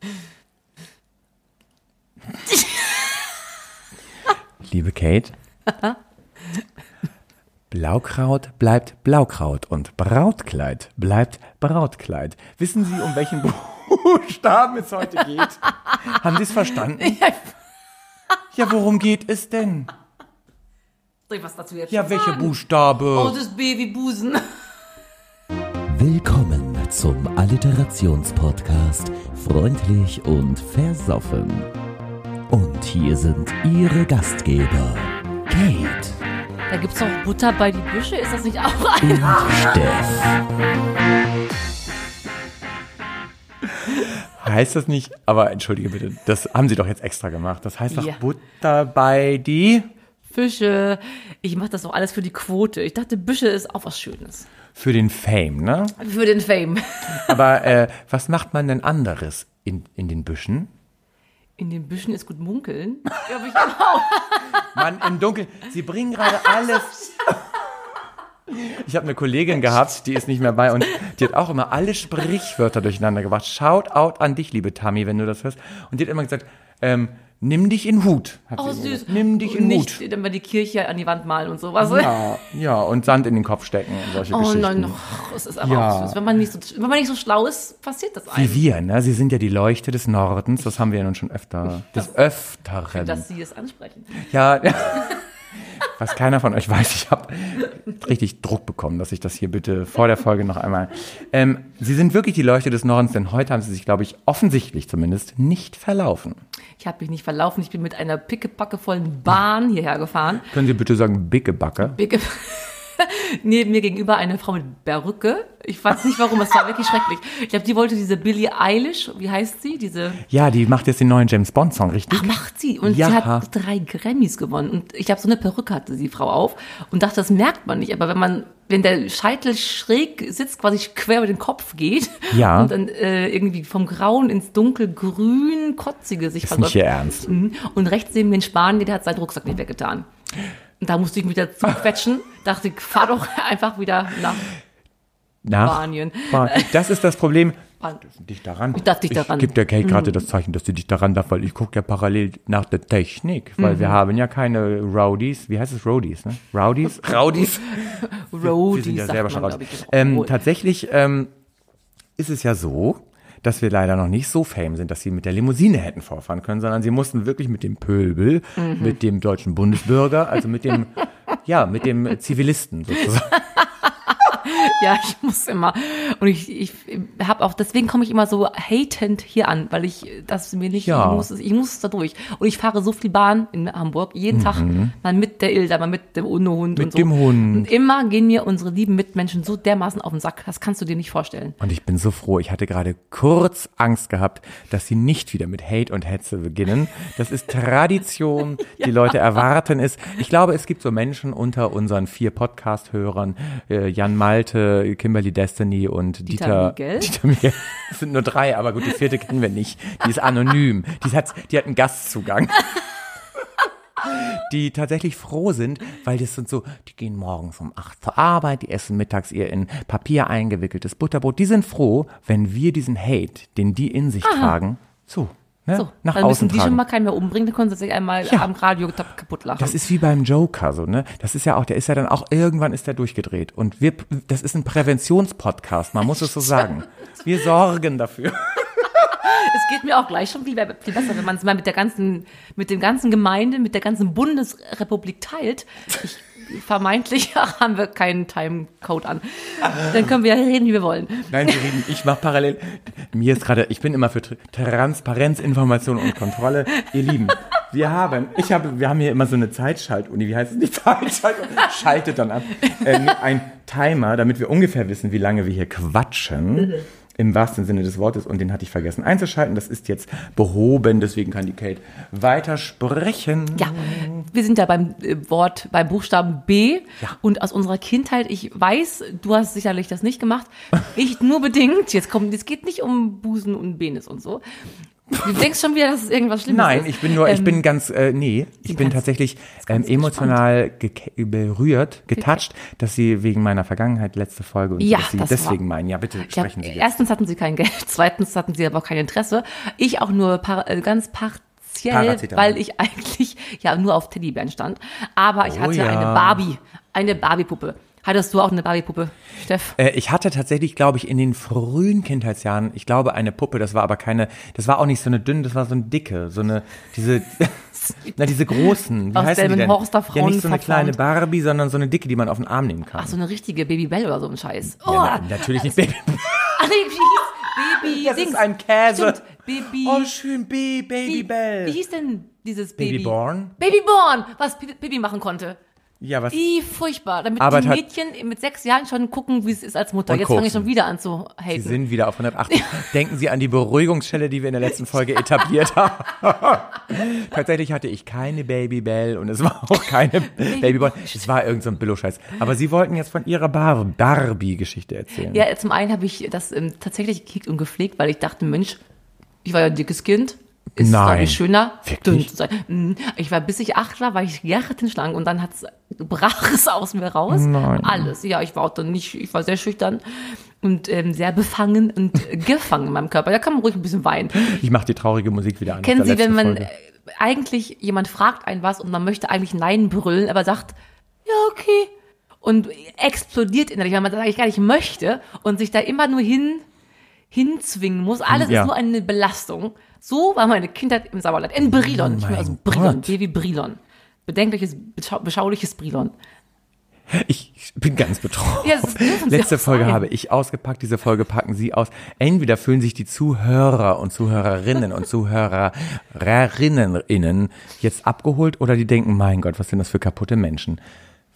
Liebe Kate, Blaukraut bleibt Blaukraut und Brautkleid bleibt Brautkleid. Wissen Sie, um welchen Buchstaben es heute geht? Haben Sie es verstanden? Ja, worum geht es denn? Soll ich was dazu jetzt Ja, welche sagen? Buchstabe? Oh, das B wie Busen. Zum Alliterationspodcast Freundlich und Versoffen. Und hier sind Ihre Gastgeber, Kate Da gibt's doch Butter bei die Büsche. Ist das nicht auch und ein? Steff. Heißt das nicht, aber entschuldige bitte, das haben Sie doch jetzt extra gemacht. Das heißt doch Ja. Butter bei die Fische. Ich mache das doch alles für die Quote. Ich dachte, Büsche ist auch was Schönes. Für den Fame, ne? Für den Fame. Aber äh, was macht man denn anderes in, in den Büschen? In den Büschen ist gut munkeln. Ja, aber ich auch. Mann, im Dunkeln. Sie bringen gerade alles. Ich habe eine Kollegin gehabt, die ist nicht mehr bei und die hat auch immer alle Sprichwörter durcheinander gebracht. Shout out an dich, liebe Tammy, wenn du das hörst. Und die hat immer gesagt, ähm, nimm dich in Hut. Hat Oh, immer süß. gesagt. Nimm dich in nicht, Hut. Dann mal die Kirche an die Wand malen und sowas. Ja, ja, und Sand in den Kopf stecken und solche Oh Geschichten. nein, oh, es ist aber Ja. auch süß. Wenn man, nicht so, wenn man nicht so schlau ist, passiert das Wie einem. wir, ne? Sie sind ja die Leuchte des Nordens, das haben wir ja nun schon öfter, des Öfteren. Dass sie es ansprechen. Ja, was keiner von euch weiß, ich habe richtig Druck bekommen, dass ich das hier bitte vor der Folge noch einmal. Ähm, Sie sind wirklich die Leuchte des Nordens, denn heute haben Sie sich, glaube ich, offensichtlich zumindest nicht verlaufen. Ich habe mich nicht verlaufen. Ich bin mit einer pickepackevollen Bahn hierher gefahren. Können Sie bitte sagen, Bicke Backe? Neben mir gegenüber eine Frau mit Perücke. Ich weiß nicht warum, es war wirklich schrecklich. Ich glaube, die wollte diese Billie Eilish, wie heißt sie? Diese Ja, die macht jetzt den neuen James Bond Song, richtig? Ach, macht sie. Und Ja. sie hat drei Grammys gewonnen. Und ich glaube, so eine Perücke hatte die Frau auf und dachte, das merkt man nicht. Aber wenn man, wenn der Scheitel schräg sitzt, quasi quer über den Kopf geht Ja. und dann äh, irgendwie vom Grauen ins dunkelgrün kotzige sich Ist nicht Ihr Ernst. Mhm. Und rechts neben den Spanier, der hat seinen Rucksack nicht weggetan. Und da musste ich mich wieder zuquetschen. Dachte, ich fahr doch einfach wieder nach Nach Spanien. Das ist das Problem. Dich daran. Ich darf dich daran. Mhm. gebe der Kate gerade das Zeichen, dass sie dich daran darf, weil ich gucke ja parallel nach der Technik, weil Mhm. wir haben ja keine Rowdies. Wie heißt es Rowdies, ne? Rowdies? Rowdies? Roadies, wir sind ja selber man, schon ich. Ähm, tatsächlich ähm, ist es ja so, dass wir leider noch nicht so fame sind, dass sie mit der Limousine hätten vorfahren können, sondern sie mussten wirklich mit dem Pöbel, Mhm. mit dem deutschen Bundesbürger, also mit dem, ja, mit dem Zivilisten sozusagen. Ja, ich muss immer. Und ich, ich habe auch, deswegen komme ich immer so hatend hier an, weil ich das mir nicht, Ja. ich, muss, es- ich muss da durch. Und ich fahre so viel Bahn in Hamburg, jeden Tag, mal mit der Ilda, mal mit dem Hundehund Mhm. Mit und so. dem Hund. Und immer gehen mir unsere lieben Mitmenschen so dermaßen auf den Sack, das kannst du dir nicht vorstellen. Und ich bin so froh. Ich hatte gerade kurz Angst gehabt, dass sie nicht wieder mit Hate und Hetze beginnen. Das ist Tradition. Die Leute erwarten es. Ich glaube, es gibt so Menschen unter unseren vier Podcast-Hörern, äh, Jan Malte, Kimberly Destiny und Dieter, Dieter Miguel? Dieter Miguel. Es sind nur drei, aber gut, die vierte kennen wir nicht. Die ist anonym. Die hat, die hat einen Gastzugang. die tatsächlich froh sind, weil das sind so, die gehen morgens um acht zur Arbeit, die essen mittags ihr in Papier eingewickeltes Butterbrot. Die sind froh, wenn wir diesen Hate, den die in sich tragen, so, ne, So, nach dann außen müssen die tragen. schon mal keinen mehr umbringen, dann können sie sich einmal Ja. am Radio kaputt lachen. Das ist wie beim Joker, so, ne? Das ist ja auch, der ist ja dann auch, irgendwann ist der durchgedreht. Und wir, das ist ein Präventionspodcast, man muss es so sagen. Wir sorgen dafür. Es geht mir auch gleich schon viel, viel besser, wenn man es mal mit der ganzen, mit den ganzen Gemeinde, mit der ganzen Bundesrepublik teilt. Ich, vermeintlich haben wir keinen Timecode an. Dann können wir reden, wie wir wollen. Nein, wir reden, ich mache parallel. Mir ist gerade, ich bin immer für Tr- Transparenz, Information und Kontrolle. Ihr Lieben, wir haben, ich habe, wir haben hier immer so eine Zeitschaltuni, wie heißt es nicht Zeitschaltung? Schaltet dann ab. Äh, ein Timer, damit wir ungefähr wissen, wie lange wir hier quatschen. Im wahrsten Sinne des Wortes. Und den hatte ich vergessen einzuschalten. Das ist jetzt behoben, deswegen kann die Kate weiter sprechen. Ja, wir sind da beim äh, Wort, beim Buchstaben B. Ja. Und aus unserer Kindheit, ich weiß, du hast sicherlich das nicht gemacht. Ich nur bedingt. Jetzt kommt, es geht nicht um Busen und Penis und so. Du denkst schon wieder, dass es irgendwas Schlimmes Nein, ist. ich bin nur, ich Ähm, bin ganz, äh, nee, ich bin tatsächlich ähm, emotional geke- berührt, getoucht, dass Sie wegen meiner Vergangenheit letzte Folge und so, Ja, dass Sie das deswegen war- meinen. Ja, bitte Ja, sprechen Sie jetzt. erstens hatten sie kein Geld, zweitens hatten sie aber auch kein Interesse. Ich auch nur par äh, ganz partiell, Paracetamol. weil ich eigentlich ja nur auf Teddybären stand. Aber ich Oh hatte ja. eine Barbie, eine Barbie-Puppe. Hattest du auch eine Barbie-Puppe, Steff? Äh, ich hatte tatsächlich, glaube ich, in den frühen Kindheitsjahren, ich glaube, eine Puppe, das war aber keine, das war auch nicht so eine dünne, das war so eine dicke, so eine, diese, na, diese großen, wie Aus heißen die denn? Delmenhorster Ja, nicht Frauen so eine kleine. Barbie, sondern so eine dicke, die man auf den Arm nehmen kann. Ach, so eine richtige Babybell oder so ein Scheiß. Oh, ja, na, natürlich nicht Baby. Ach nee, wie hieß Baby Das Dings. ist ein Käse. Stimmt, Baby. Oh, schön, B, Baby wie, Bell. wie hieß denn dieses Baby? Babyborn? Babyborn, was Baby machen konnte. Ja, was? Wie furchtbar. Damit Aber die Mädchen mit sechs Jahren schon gucken, wie es ist als Mutter. Jetzt fange ich schon wieder an zu Sie haten. sind wieder auf 180. Denken Sie an die Beruhigungsschelle, die wir in der letzten Folge etabliert haben. Tatsächlich hatte ich keine Babybell und es war auch keine Babyborn. Es war irgend so ein Billo-Scheiß. Aber Sie wollten jetzt von Ihrer Bar Barbie-Geschichte erzählen. Ja, zum einen habe ich das ähm, tatsächlich gekickt und gepflegt, weil ich dachte, Mensch, ich war ja ein dickes Kind. Ist Nein. glaube ich schöner, Wirklich? dünn zu sein. Mhm. Ich war, bis ich acht war, war ich schlank und dann hat's, brach es aus mir raus. Nein. Alles. Ja, ich war auch dann nicht, ich war sehr schüchtern und ähm, sehr befangen und gefangen in meinem Körper. Da kann man ruhig ein bisschen weinen. Ich mache die traurige Musik wieder an. Kennen Sie, wenn man Folge. äh, eigentlich jemand fragt einen was und man möchte eigentlich Nein brüllen, aber sagt, ja, okay. Und explodiert innerlich, weil man das eigentlich gar nicht möchte und sich da immer nur hin, hinzwingen muss. Alles Ja. ist nur eine Belastung. So war meine Kindheit im Sauerland. In Brilon. Oh ich bin aus Brilon. Gott. Baby Brilon. Bedenkliches, beschau beschauliches Brilon. Ich bin ganz betroffen. Ja, Letzte Folge sein. habe ich ausgepackt, diese Folge packen Sie aus. Entweder fühlen sich die Zuhörer und Zuhörerinnen und Zuhörerinnen jetzt abgeholt oder die denken, mein Gott, was sind das für kaputte Menschen.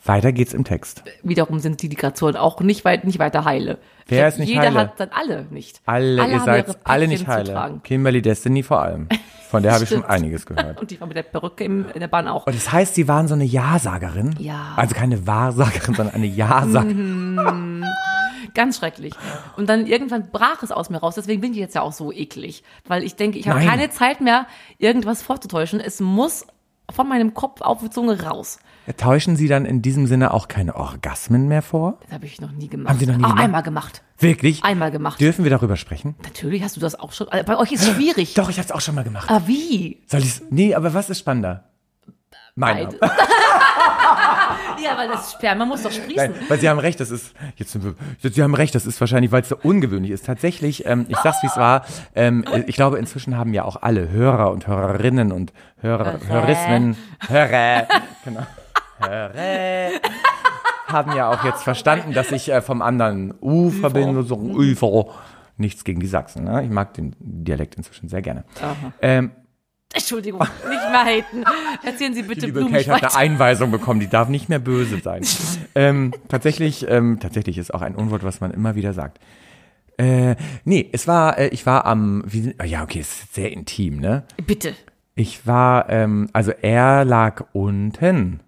Weiter geht's im Text. Wiederum sind die Indikatoren auch nicht, weit, nicht weiter heile. Wer ist nicht Jeder heile? hat dann alle nicht. Alle, ihr haben seid alle nicht heile. Kimberly Destiny vor allem. Von der habe ich schon einiges gehört. Und die war mit der Perücke im, in der Bahn auch. Und das heißt, Sie waren so eine Ja-Sagerin? Ja. Also keine Wahrsagerin, sondern eine Ja-Sagerin. Ganz schrecklich. Und dann irgendwann brach es aus mir raus. Deswegen bin ich jetzt ja auch so eklig. Weil ich denke, ich habe keine Zeit mehr, irgendwas vorzutäuschen. Es muss von meinem Kopf auf die Zunge raus. Täuschen Sie dann in diesem Sinne auch keine Orgasmen mehr vor? Das habe ich noch nie gemacht. Haben Sie noch nie Auch gemacht? einmal gemacht. Wirklich? Einmal gemacht. Dürfen wir darüber sprechen? Natürlich hast du das auch schon. Also Bei euch ist es schwierig. Doch, ich habe es auch schon mal gemacht. Aber wie? Soll ich's? Nee, aber was ist spannender? Meiner. Ja, weil das Sperma muss doch sprießen. Nein, weil Sie haben recht, das ist, jetzt sind wir, Sie haben recht, das ist wahrscheinlich, weil es so ungewöhnlich ist. Tatsächlich, ähm, ich sag's wie es war, ähm, ich glaube, inzwischen haben ja auch alle Hörer und Hörerinnen und Hörer, Hörismen, Hörer, genau, Hörer, haben ja auch jetzt verstanden, dass ich äh, vom anderen Ufer bin, so Ufer. Nichts gegen die Sachsen, ne? Ich mag den Dialekt inzwischen sehr gerne. Ähm, Entschuldigung, nicht mehr haten. Erzählen Sie bitte Die liebe Kate hat eine Einweisung bekommen, die darf nicht mehr böse sein. ähm, tatsächlich, ähm, tatsächlich ist auch ein Unwort, was man immer wieder sagt. Äh, nee, es war, äh, ich war am, wie, oh ja, okay, es ist sehr intim, ne? Bitte. Ich war, ähm, also er lag unten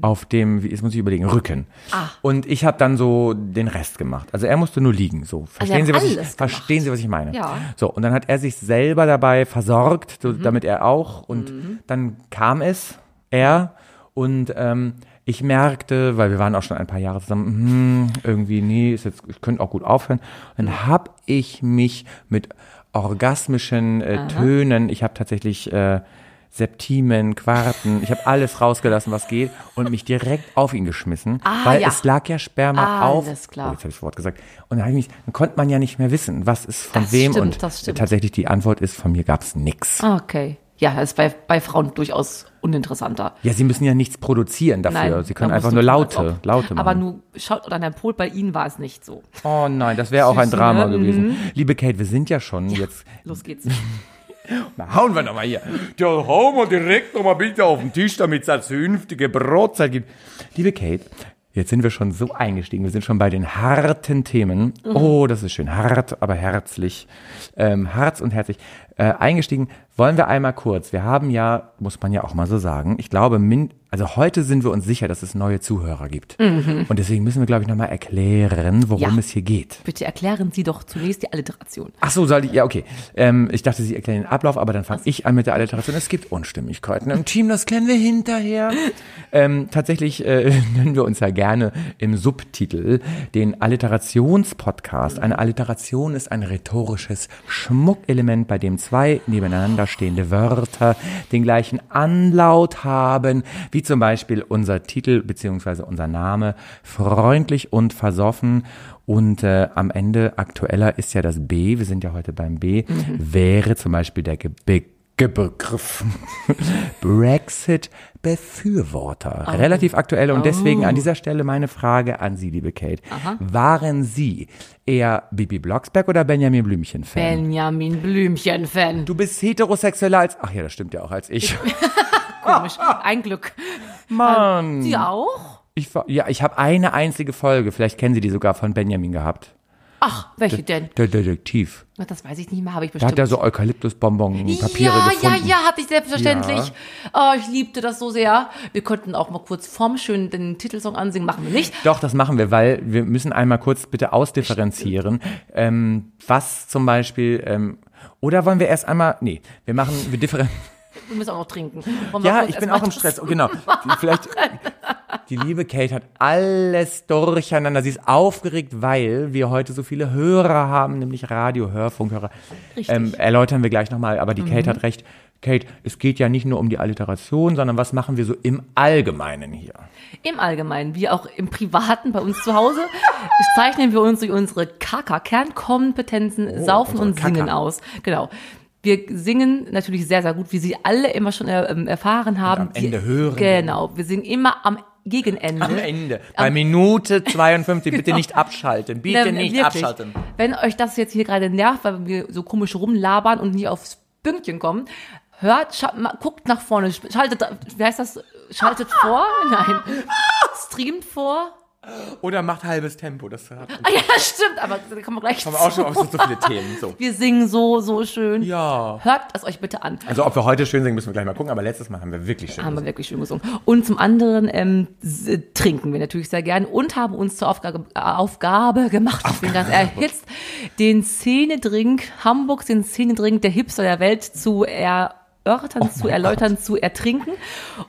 auf dem, wie jetzt muss ich überlegen, Rücken. Mhm. Ah. Und ich habe dann so den Rest gemacht. Also er musste nur liegen. So verstehen haben Sie, was ich, verstehen Sie, was ich meine? Ja. Mhm. So und dann hat er sich selber dabei versorgt, so, damit er auch. Und dann kam es, er und ähm, ich merkte, weil wir waren auch schon ein paar Jahre zusammen, hm, irgendwie nee, ist jetzt, ich könnte auch gut aufhören. Dann hab ich mich mit orgasmischen äh, Tönen, ich habe tatsächlich äh, Septimen, Quarten, ich habe alles rausgelassen, was geht und mich direkt auf ihn geschmissen, Ah, weil ja. es lag ja Sperma auf. Alles klar. Oh, jetzt habe ich das Wort gesagt. Und dann, mich, dann konnte man ja nicht mehr wissen, was ist von Das wem stimmt, und das stimmt. tatsächlich die Antwort ist, von mir gab's nix. Ah, Okay. Ja, das ist bei, bei Frauen durchaus uninteressanter. Ja, sie müssen ja nichts produzieren dafür. sie können einfach nur Laute. Laute machen. Aber nur schaut an der Pol, bei Ihnen war es nicht so. oh nein, das wäre auch ein Drama ne? gewesen. Liebe Kate, wir sind ja schon jetzt Los geht's. Na, hauen wir nochmal hier. Ja, hauen wir direkt nochmal bitte auf den Tisch, damit es als zünftige Brotzeit gibt. Liebe Kate, jetzt sind wir schon so eingestiegen. Wir sind schon bei den harten Themen. Oh, das ist schön. Hart, aber herzlich. Ähm, Harz und herzlich. Äh, eingestiegen. wollen wir einmal kurz, wir haben ja, muss man ja auch mal so sagen, ich glaube, min, also heute sind wir uns sicher, dass es neue Zuhörer gibt. Und deswegen müssen wir, glaube ich, nochmal erklären, worum Mhm. Ja. es hier geht. Bitte erklären Sie doch zunächst die Alliteration. Ach so, soll ich, ja, okay. Ähm, ich dachte, Sie erklären den Ablauf, aber dann fange ich an mit der Alliteration. Es gibt Unstimmigkeiten im Team, das kennen wir hinterher. Ähm, tatsächlich äh, nennen wir uns ja gerne im Subtitel den Alliterationspodcast. Eine Alliteration ist ein rhetorisches Schmuckelement, bei dem zwei nebeneinander stehende Wörter den gleichen Anlaut haben, wie zum Beispiel unser Titel beziehungsweise unser Name, freundlich und versoffen. Und äh, am Ende aktueller ist ja das B, wir sind ja heute beim B, wäre zum Beispiel der Ge Be Ge Begriff Brexit-Befürworter. Relativ aktuell und deswegen an dieser Stelle meine Frage an Sie, liebe Kate. Waren Sie eher Bibi Blocksberg oder Benjamin Blümchen-Fan? Benjamin Blümchen-Fan. Du bist heterosexueller als, ach ja, das stimmt ja auch, als ich. Komisch. Ein Glück. Mann. Sie auch? Ich ja, ich habe eine einzige Folge, vielleicht kennen Sie die sogar von Benjamin gehabt. Ach, welche denn? Der Detektiv. Das weiß ich nicht mehr, habe ich Da bestimmt. hat er so Eukalyptusbonbon-Papiere ja, gefunden. ja, ja, hatte ich selbstverständlich. Oh, ich liebte das so sehr. Wir könnten auch mal kurz vorm schön den Titelsong ansingen, machen wir nicht. Doch, das machen wir, weil wir müssen einmal kurz bitte ausdifferenzieren, ähm, was zum Beispiel, ähm, oder wollen wir erst einmal, nee, wir machen, wir differenzieren. Wir müssen auch noch trinken. Wollen Ja, ich bin auch im Stress. Oh, genau. Vielleicht, die liebe Kate hat alles durcheinander. Sie ist aufgeregt, weil wir heute so viele Hörer haben, nämlich Radio, Hörfunkhörer. Richtig. Ähm, erläutern wir gleich nochmal, aber die Kate Mhm. hat recht. Kate, es geht ja nicht nur um die Alliteration, sondern was machen wir so im Allgemeinen hier? Im Allgemeinen, wie auch im Privaten bei uns zu Hause, zeichnen wir uns durch unsere KK-Kernkompetenzen, Saufen unsere und Singen Kaka. aus. Genau. Wir singen natürlich sehr, sehr gut, wie Sie alle immer schon äh, ähm, erfahren haben. am Ende hören. Genau. Wir singen immer am Gegenende. Am Ende. Bei Minute 52, bitte nicht abschalten. Bitte Na, nicht wirklich. abschalten. Wenn euch das jetzt hier gerade nervt, weil wir so komisch rumlabern und nie aufs Pünktchen kommen, hört, guckt nach vorne, schaltet, wie heißt das? Schaltet vor? Nein. Streamt vor? Oder macht halbes Tempo. Das hat, Ah ja, stimmt, aber da kommen wir gleich haben wir auch zu. schon auf so, so viele Themen. So. Wir singen so, so schön. Ja. Hört es euch bitte an. Also ob wir heute schön singen, müssen wir gleich mal gucken, aber letztes Mal haben wir wirklich schön Haben wir gesungen. wirklich schön gesungen. Und zum anderen ähm, s- trinken wir natürlich sehr gern und haben uns zur Aufgabe, äh, Aufgabe gemacht, ich bin ganz erhitzt, den Szenedrink Hamburgs, den Szenedrink der Hipster der Welt zu erörtern, zu erläutern, zu ertrinken.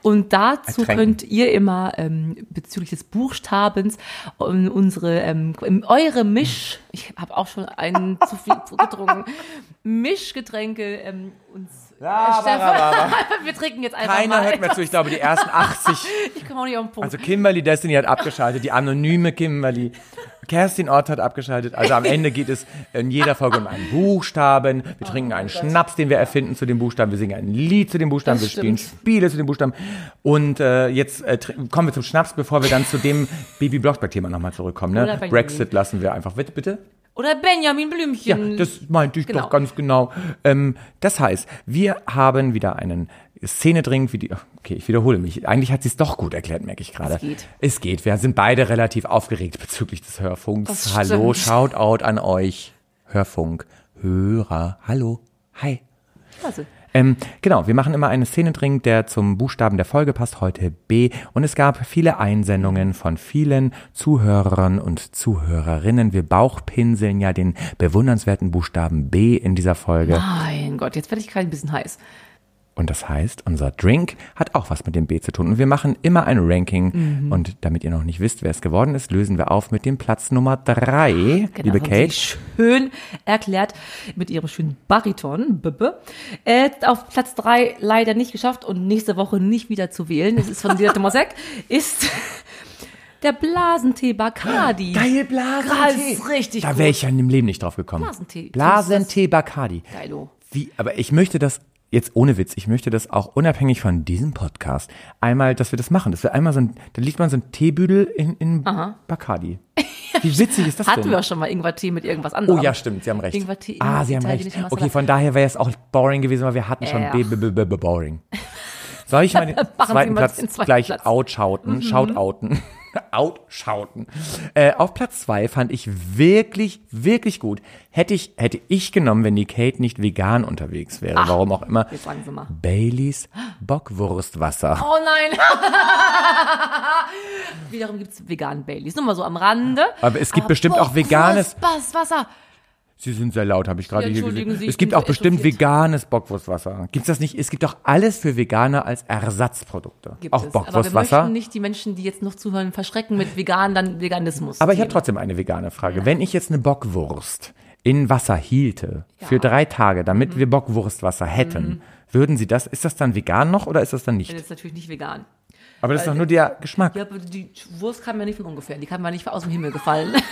Und dazu Ertränken. könnt ihr immer ähm, bezüglich des Buchstabens ähm, unsere, ähm, eure Misch, ich habe auch schon einen zu viel getrunken, Mischgetränke ähm, uns wir trinken jetzt einfach Keiner mal. hört mehr zu. Ich glaube, die ersten 80. Ich komme auch nicht auf den Punkt. Also Kimberly Destiny hat abgeschaltet, die anonyme Kimberly. Kerstin Ott hat abgeschaltet. Also am Ende geht es in jeder Folge um einen Buchstaben. Wir trinken einen Schnaps, den wir erfinden zu dem Buchstaben. Wir singen ein Lied zu dem Buchstaben. Das wir spielen stimmt. Spiele zu dem Buchstaben. Und äh, jetzt äh, kommen wir zum Schnaps, bevor wir dann zu dem Baby Blocksberg-Thema nochmal zurückkommen. Ne? Brexit lassen wir einfach. Bitte, bitte? Oder Benjamin Ja, Blümchen. das meinte ich Genau. doch ganz genau. Ähm, das heißt, wir haben wieder einen Szenedrink, wie die, okay, ich wiederhole mich. Eigentlich hat sie es doch gut erklärt, merke ich gerade. Es geht. Es geht. Wir sind beide relativ aufgeregt bezüglich des Hörfunks. Das Hallo, stimmt. Shoutout an euch. Hörfunk, Hörer, hallo, hi. Klasse. Ähm, genau, wir machen immer einen Szenedrink, der zum Buchstaben der Folge passt, heute B. Und es gab viele Einsendungen von vielen Zuhörern und Zuhörerinnen. Wir bauchpinseln ja den bewundernswerten Buchstaben B in dieser Folge. Mein Gott, jetzt werde ich gerade ein bisschen heiß. Und das heißt, unser Drink hat auch was mit dem B zu tun. Und wir machen immer ein Ranking. Mhm. Und damit ihr noch nicht wisst, wer es geworden ist, lösen wir auf mit dem Platz Nummer drei, liebe Genau, haben Kate. Sie schön erklärt mit ihrem schönen Bariton. Bibbe. Äh, auf Platz drei leider nicht geschafft und nächste Woche nicht wieder zu wählen. Es ist von Dina Tomasek. Ist der Blasentee Bacardi. Geil, Das Blasentee. ist richtig Da wäre ich ja im Leben nicht drauf gekommen. Blasentee. Blasentee Bacardi. Geilo. Wie, aber ich möchte das, jetzt ohne Witz, ich möchte das auch unabhängig von diesem Podcast, einmal, dass wir das machen, dass wir einmal so ein, da liegt man so ein Teebüdel in, in Bacardi. Wie witzig ist das Hatten denn? wir auch schon mal Ingwertee mit irgendwas anderem. Oh ja, stimmt, Sie haben recht. Ingwertee, ah, Sie haben recht. Okay, von daher wäre es auch boring gewesen, weil wir hatten schon Ja. B, B, B, B, B, boring. Soll ich Sie zweiten Platz gleich outshouten, shoutouten? Outschauten. Äh, auf Platz zwei fand ich wirklich, wirklich gut. Hätte ich, hätte ich genommen, wenn die Kate nicht vegan unterwegs wäre. Warum auch immer. Jetzt sagen Sie mal. Baileys Bockwurstwasser. Oh nein. Wiederum gibt's veganen Baileys. Nur mal so am Rande. Aber es gibt bestimmt auch veganes- Wasser. Sie sind sehr laut, habe ich gerade Ja, hier entschuldigen gesehen. Sie, Es gibt auch bestimmt veganes Bockwurstwasser. Gibt's das nicht? Es gibt doch alles für Veganer als Ersatzprodukte. Gibt auch es. Aber wir Bockwurstwasser. möchten nicht die Menschen, die jetzt noch zuhören, verschrecken mit vegan, dann Veganismus. Aber ich habe trotzdem eine vegane Frage. Wenn ich jetzt eine Bockwurst in Wasser hielte für drei Tage, damit Mhm. wir Bockwurstwasser hätten, würden Sie das? Ist das dann vegan noch oder ist das dann Das nicht? ist natürlich nicht vegan. Aber das ist doch nur der Geschmack. Ja, aber die Wurst kam ja nicht von ungefähr. Die kam ja nicht aus dem Himmel gefallen.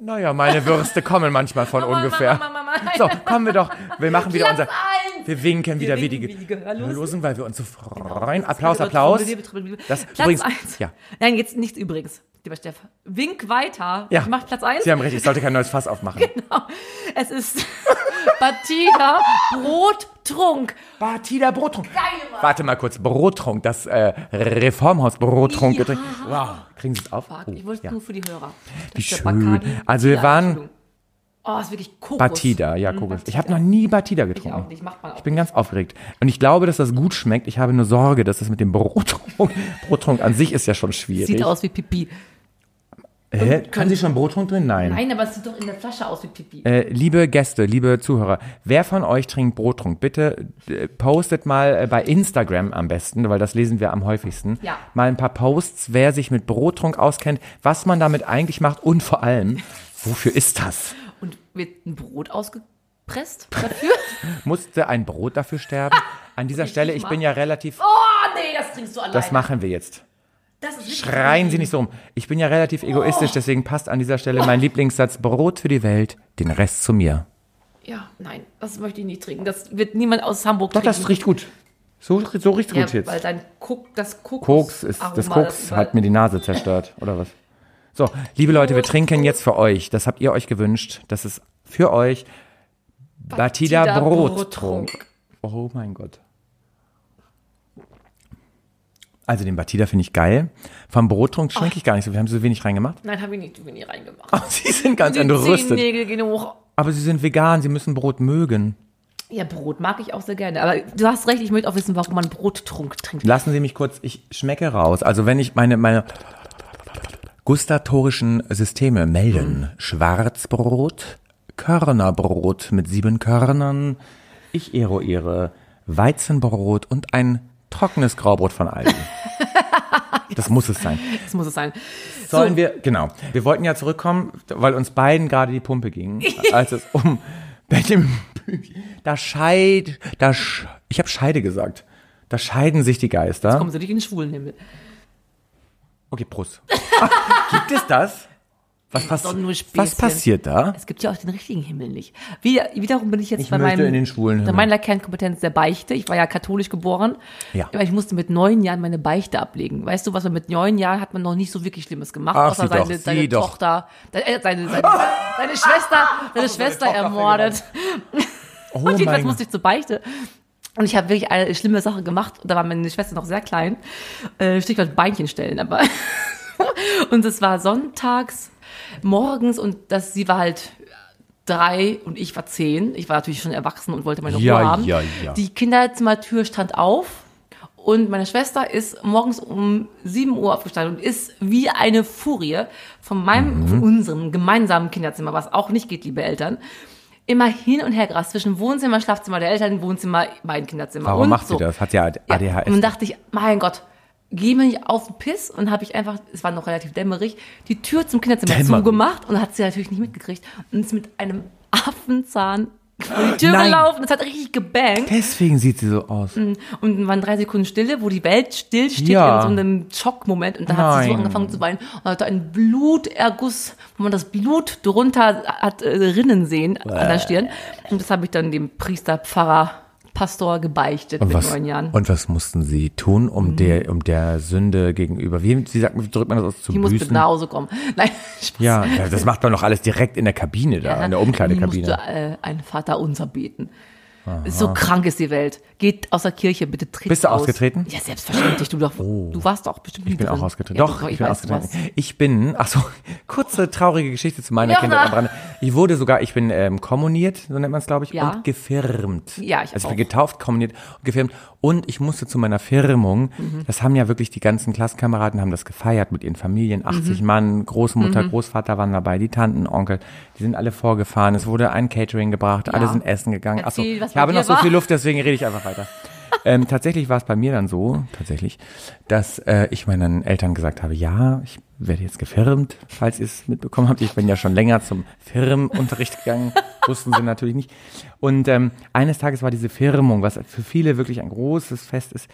Naja, meine Würste kommen manchmal von ungefähr. Mama, Mama, Mama. So, kommen wir doch. Wir machen wieder Platz unser. eins. Wir winken wieder wie die, winken wie die Gehörlosen. Weil wir uns so freuen. Applaus, Bitte, Applaus. bitte. Das Platz übrigens, eins. ja. Nein, jetzt nichts übrigens. Lieber Steff. Wink weiter. Ja. Ich mach Platz eins. Sie haben recht, ich sollte kein neues Fass aufmachen. Es ist Batida Brottrunk. Batida Brottrunk. Geil, Mann. Warte mal kurz, Brottrunk, das äh, Reformhaus Brottrunk. Ja. Wow, kriegen Sie es auf? Oh, ich wollte ja. nur für die Hörer. Das Wie schön. Also wir waren-. Oh, ist wirklich Kokos. Batida, ja, guck es. Ich habe noch nie Batida Ich getrunken. auch nicht, macht man auch Ich bin ganz aufgeregt. Und ich glaube, dass das gut schmeckt. Ich habe nur Sorge, dass das mit dem Brottrunk, Brottrunk an sich ist ja schon schwierig. Sieht aus wie Pipi. Hä? Kann Sie schon Brottrunk drin? Nein. Nein, aber es sieht doch in der Flasche aus wie Pipi. Äh, liebe Gäste, liebe Zuhörer, wer von euch trinkt Brottrunk? Bitte äh, postet mal äh, bei Instagram am besten, weil das lesen wir am häufigsten. Ja. Mal ein paar Posts, wer sich mit Brottrunk auskennt, was man damit eigentlich macht und vor allem, wofür ist das? Wird ein Brot ausgepresst dafür? Musste ein Brot dafür sterben? An dieser Stelle, ich bin ja relativ, oh, nee, das trinkst du alleine. das machen wir jetzt. Das Schreien Sie nicht so um. Ich bin ja relativ egoistisch, deswegen passt an dieser Stelle mein Lieblingssatz, Brot für die Welt, den Rest zu mir. Ja, nein, das möchte ich nicht trinken. Das wird niemand aus Hamburg Doch, trinken. das riecht gut. So, so riecht's ja, gut jetzt. weil dein Kok das Kokos Koks ist, das Koks hat mir die Nase zerstört, oder was? So, liebe Leute, wir trinken jetzt für euch. Das habt ihr euch gewünscht. Das ist für euch Batida, Batida Brottrunk. Brottrunk. Oh mein Gott. Also den Batida finde ich geil. Vom Brottrunk schmecke ich gar nicht so. Wir haben so wenig reingemacht. Nein, habe ich nicht, ich nie reingemacht. Oh, Sie sind ganz Die entrüstet. Zehennägel gehen hoch. Aber Sie sind vegan. Sie müssen Brot mögen. Ja, Brot mag ich auch sehr gerne. Aber du hast recht, ich möchte auch wissen, warum man Brottrunk trinkt. Lassen Sie mich kurz, ich schmecke raus. Also wenn ich meine, meine gustatorischen Systeme melden. Schwarzbrot, Körnerbrot mit sieben Körnern. Ich eruiere Weizenbrot und ein trockenes Graubrot von Aldi. Das muss es sein. Das muss es sein. Sollen wir, genau. Wir wollten ja zurückkommen, weil uns beiden gerade die Pumpe ging, als es um Benjamin da scheid, da, sch, ich habe Scheide gesagt. Da scheiden sich die Geister. Kommen sie nicht in den schwulen Himmel. Okay, Prost. Gibt es das? Was, pass was passiert da? Es gibt ja auch den richtigen Himmel nicht. Wieder, wiederum bin ich jetzt Ich bei meinem, in den schwulen Himmel. meiner Kernkompetenz der Beichte. Ich war ja katholisch geboren. Ja. Aber ich musste mit neun Jahren meine Beichte ablegen. Weißt du, was man mit neun Jahren hat man noch nicht so wirklich Schlimmes gemacht, Ach, außer sieh doch, seine, seine. Tochter, äh, seine, seine, seine Schwester, seine Schwester ermordet. Oh Und jedenfalls musste ich zur Beichte. Und ich habe wirklich eine schlimme Sache gemacht. Und da war meine Schwester noch sehr klein. Äh, Stichwort Beinchen stellen, aber. und es war sonntags morgens und das, sie war halt drei und ich war zehn. Ich war natürlich schon erwachsen und wollte meine Ruhe Ja, haben. ja, ja. Die Kinderzimmertür stand auf. Und meine Schwester ist morgens um 7 Uhr aufgestanden und ist wie eine Furie von meinem, Mhm. von unserem gemeinsamen Kinderzimmer, was auch nicht geht, liebe Eltern, immer hin und her gerast zwischen Wohnzimmer, Schlafzimmer der Eltern, Wohnzimmer, mein Kinderzimmer. Warum und macht so. sie das? Hat sie ADHS? Ja, und dann dachte ich, mein Gott, geh mir nicht auf den Piss. Und habe ich einfach, es war noch relativ dämmerig, die Tür zum Kinderzimmer Dämmerig. zugemacht und hat sie natürlich nicht mitgekriegt und ist mit einem Affenzahn vor die Tür Nein. gelaufen. Das hat richtig gebankt. Deswegen sieht sie so aus. Und dann waren drei Sekunden Stille, wo die Welt still steht Ja. in so einem Schockmoment. Und da hat sie so Nein. angefangen zu weinen und hatte einen Bluterguss, wo man das Blut drunter hat äh, rinnen sehen an der Stirn. Und das habe ich dann dem Priester, Pfarrer, Pastor gebeichtet Und mit was, neun Jahren. Mhm. und was mussten sie tun, um der, um der Sünde gegenüber, wie, wie sagt, wie drückt man das aus, zu Die muss mit büßen? nach Hause kommen. Nein, Spaß. Ja, ja, das macht man doch alles direkt in der Kabine da, in der Die Umkleidekabine. musste äh, ein Vater unser beten. So krank ist die Welt. Geht aus der Kirche, bitte tritt Bist du aus. ausgetreten? Ja, selbstverständlich. Du, doch, du warst doch bestimmt Ich bin drin. auch ausgetreten. Ja, Doch, du- ich, bin weiß, ausgetreten. Ich bin, ach so, kurze traurige Geschichte zu meiner Ja, Kindheit am Rande. Ich wurde sogar, ich bin ähm, kommuniert, so nennt man es, glaube ich, Ja. und gefirmt. Ja, ich Also ich auch. bin getauft, kommuniert und gefirmt. Und ich musste zu meiner Firmung, Mhm. das haben ja wirklich die ganzen Klassenkameraden, haben das gefeiert mit ihren Familien, Mhm. 80 Mann, Großmutter, Großvater waren dabei, die Tanten, Onkel, die sind alle vorgefahren. Es wurde ein Catering gebracht, alle sind essen gegangen. Erzähl, was ich habe noch so war. viel Luft, deswegen rede ich einfach weiter. ähm, tatsächlich war es bei mir dann so, tatsächlich, dass äh, ich meinen Eltern gesagt habe, ja, ich werde jetzt gefirmt, falls ihr es mitbekommen habt. Ich bin ja schon länger zum Firmenunterricht gegangen, wussten sie natürlich nicht. Und ähm, eines Tages war diese Firmung, was für viele wirklich ein großes Fest ist.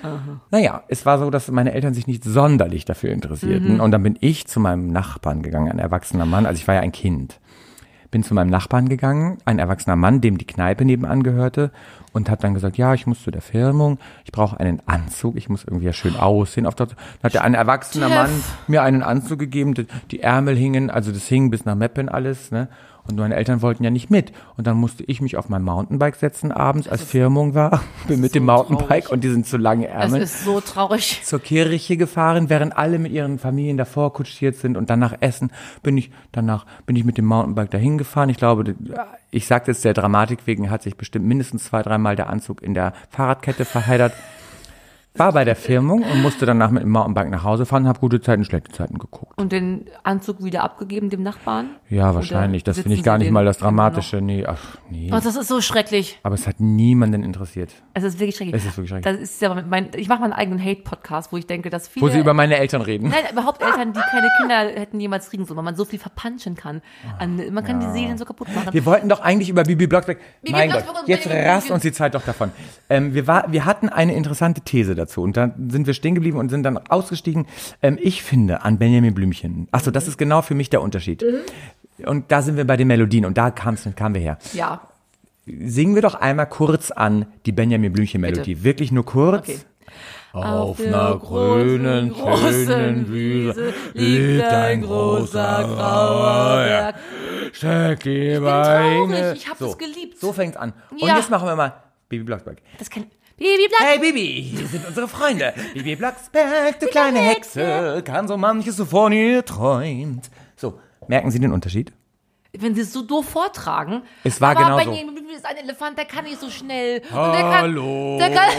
Naja, es war so, dass meine Eltern sich nicht sonderlich dafür interessierten. Und dann bin ich zu meinem Nachbarn gegangen, ein erwachsener Mann, also ich war ja ein Kind bin zu meinem Nachbarn gegangen, ein erwachsener Mann, dem die Kneipe nebenan gehörte und hat dann gesagt, ja, ich muss zu der Firmung, ich brauche einen Anzug, ich muss irgendwie ja schön aussehen. Auf dort dann hat der ein erwachsener. Mann mir einen Anzug gegeben, die, die Ärmel hingen, also das hing bis nach Meppen alles, ne? Und meine Eltern wollten ja nicht mit. Und dann musste ich mich auf mein Mountainbike setzen abends, als Firmung war, bin mit dem so Mountainbike traurig. und diesen zu langen Es Ärmeln ist so traurig. zur Kirche gefahren, während alle mit ihren Familien davor kutschiert sind und danach essen, bin ich danach bin ich mit dem Mountainbike dahin gefahren. Ich glaube, ich sagte es der Dramatik wegen, hat sich bestimmt mindestens zwei, dreimal der Anzug in der Fahrradkette verheddert. War bei der Firmung und musste danach mit dem Mountainbike nach Hause fahren, habe gute Zeiten, schlechte Zeiten geguckt. Und den Anzug wieder abgegeben dem Nachbarn? Ja, wahrscheinlich. Das finde ich gar nicht mal das? Dramatische. Nee, ach, nee. Oh, das ist so schrecklich. Aber es hat niemanden interessiert. Es ist wirklich schrecklich. Es ist wirklich schrecklich. Das ist ja mein, ich mache meinen eigenen Hate-Podcast, wo ich denke, dass viele. Wo sie über meine Eltern reden. Nein, überhaupt Eltern, die keine Kinder hätten jemals kriegen sollen, weil man so viel verpanschen kann. An, man kann die Seelen so kaputt machen. Wir wollten doch eigentlich über Bibi Blocksberg. Mein Gott, jetzt rast uns die Zeit doch davon. Ähm, wir, war, wir hatten eine interessante These dazu und dann sind wir stehen geblieben und sind dann ausgestiegen. Ähm, ich finde an Benjamin Blümchen, achso, das ist genau für mich der Unterschied. Mhm. Und da sind wir bei den Melodien und da kam's, kamen wir her. ja. Singen wir doch einmal kurz an die Benjamin Blümchen Melodie. Wirklich nur kurz. Okay. Auf einer grünen, schönen Wiese liegt ein großer grauer Berg. Steck die traurig, Beine. ich hab so, es geliebt. So fängt's an. Und Ja. jetzt machen wir mal Bibi Blocksberg. Das kann. Bibi Black. Hey Bibi, hier sind unsere Freunde. Bibi Blocksberg, du kleine Hexe, kann so manches so von ihr träumt. So, merken Sie den Unterschied? Wenn sie es so doof vortragen. Es war aber genau so. Benjamin Blümchen ist ein Elefant, der kann nicht so schnell. Hallo. Und der kann,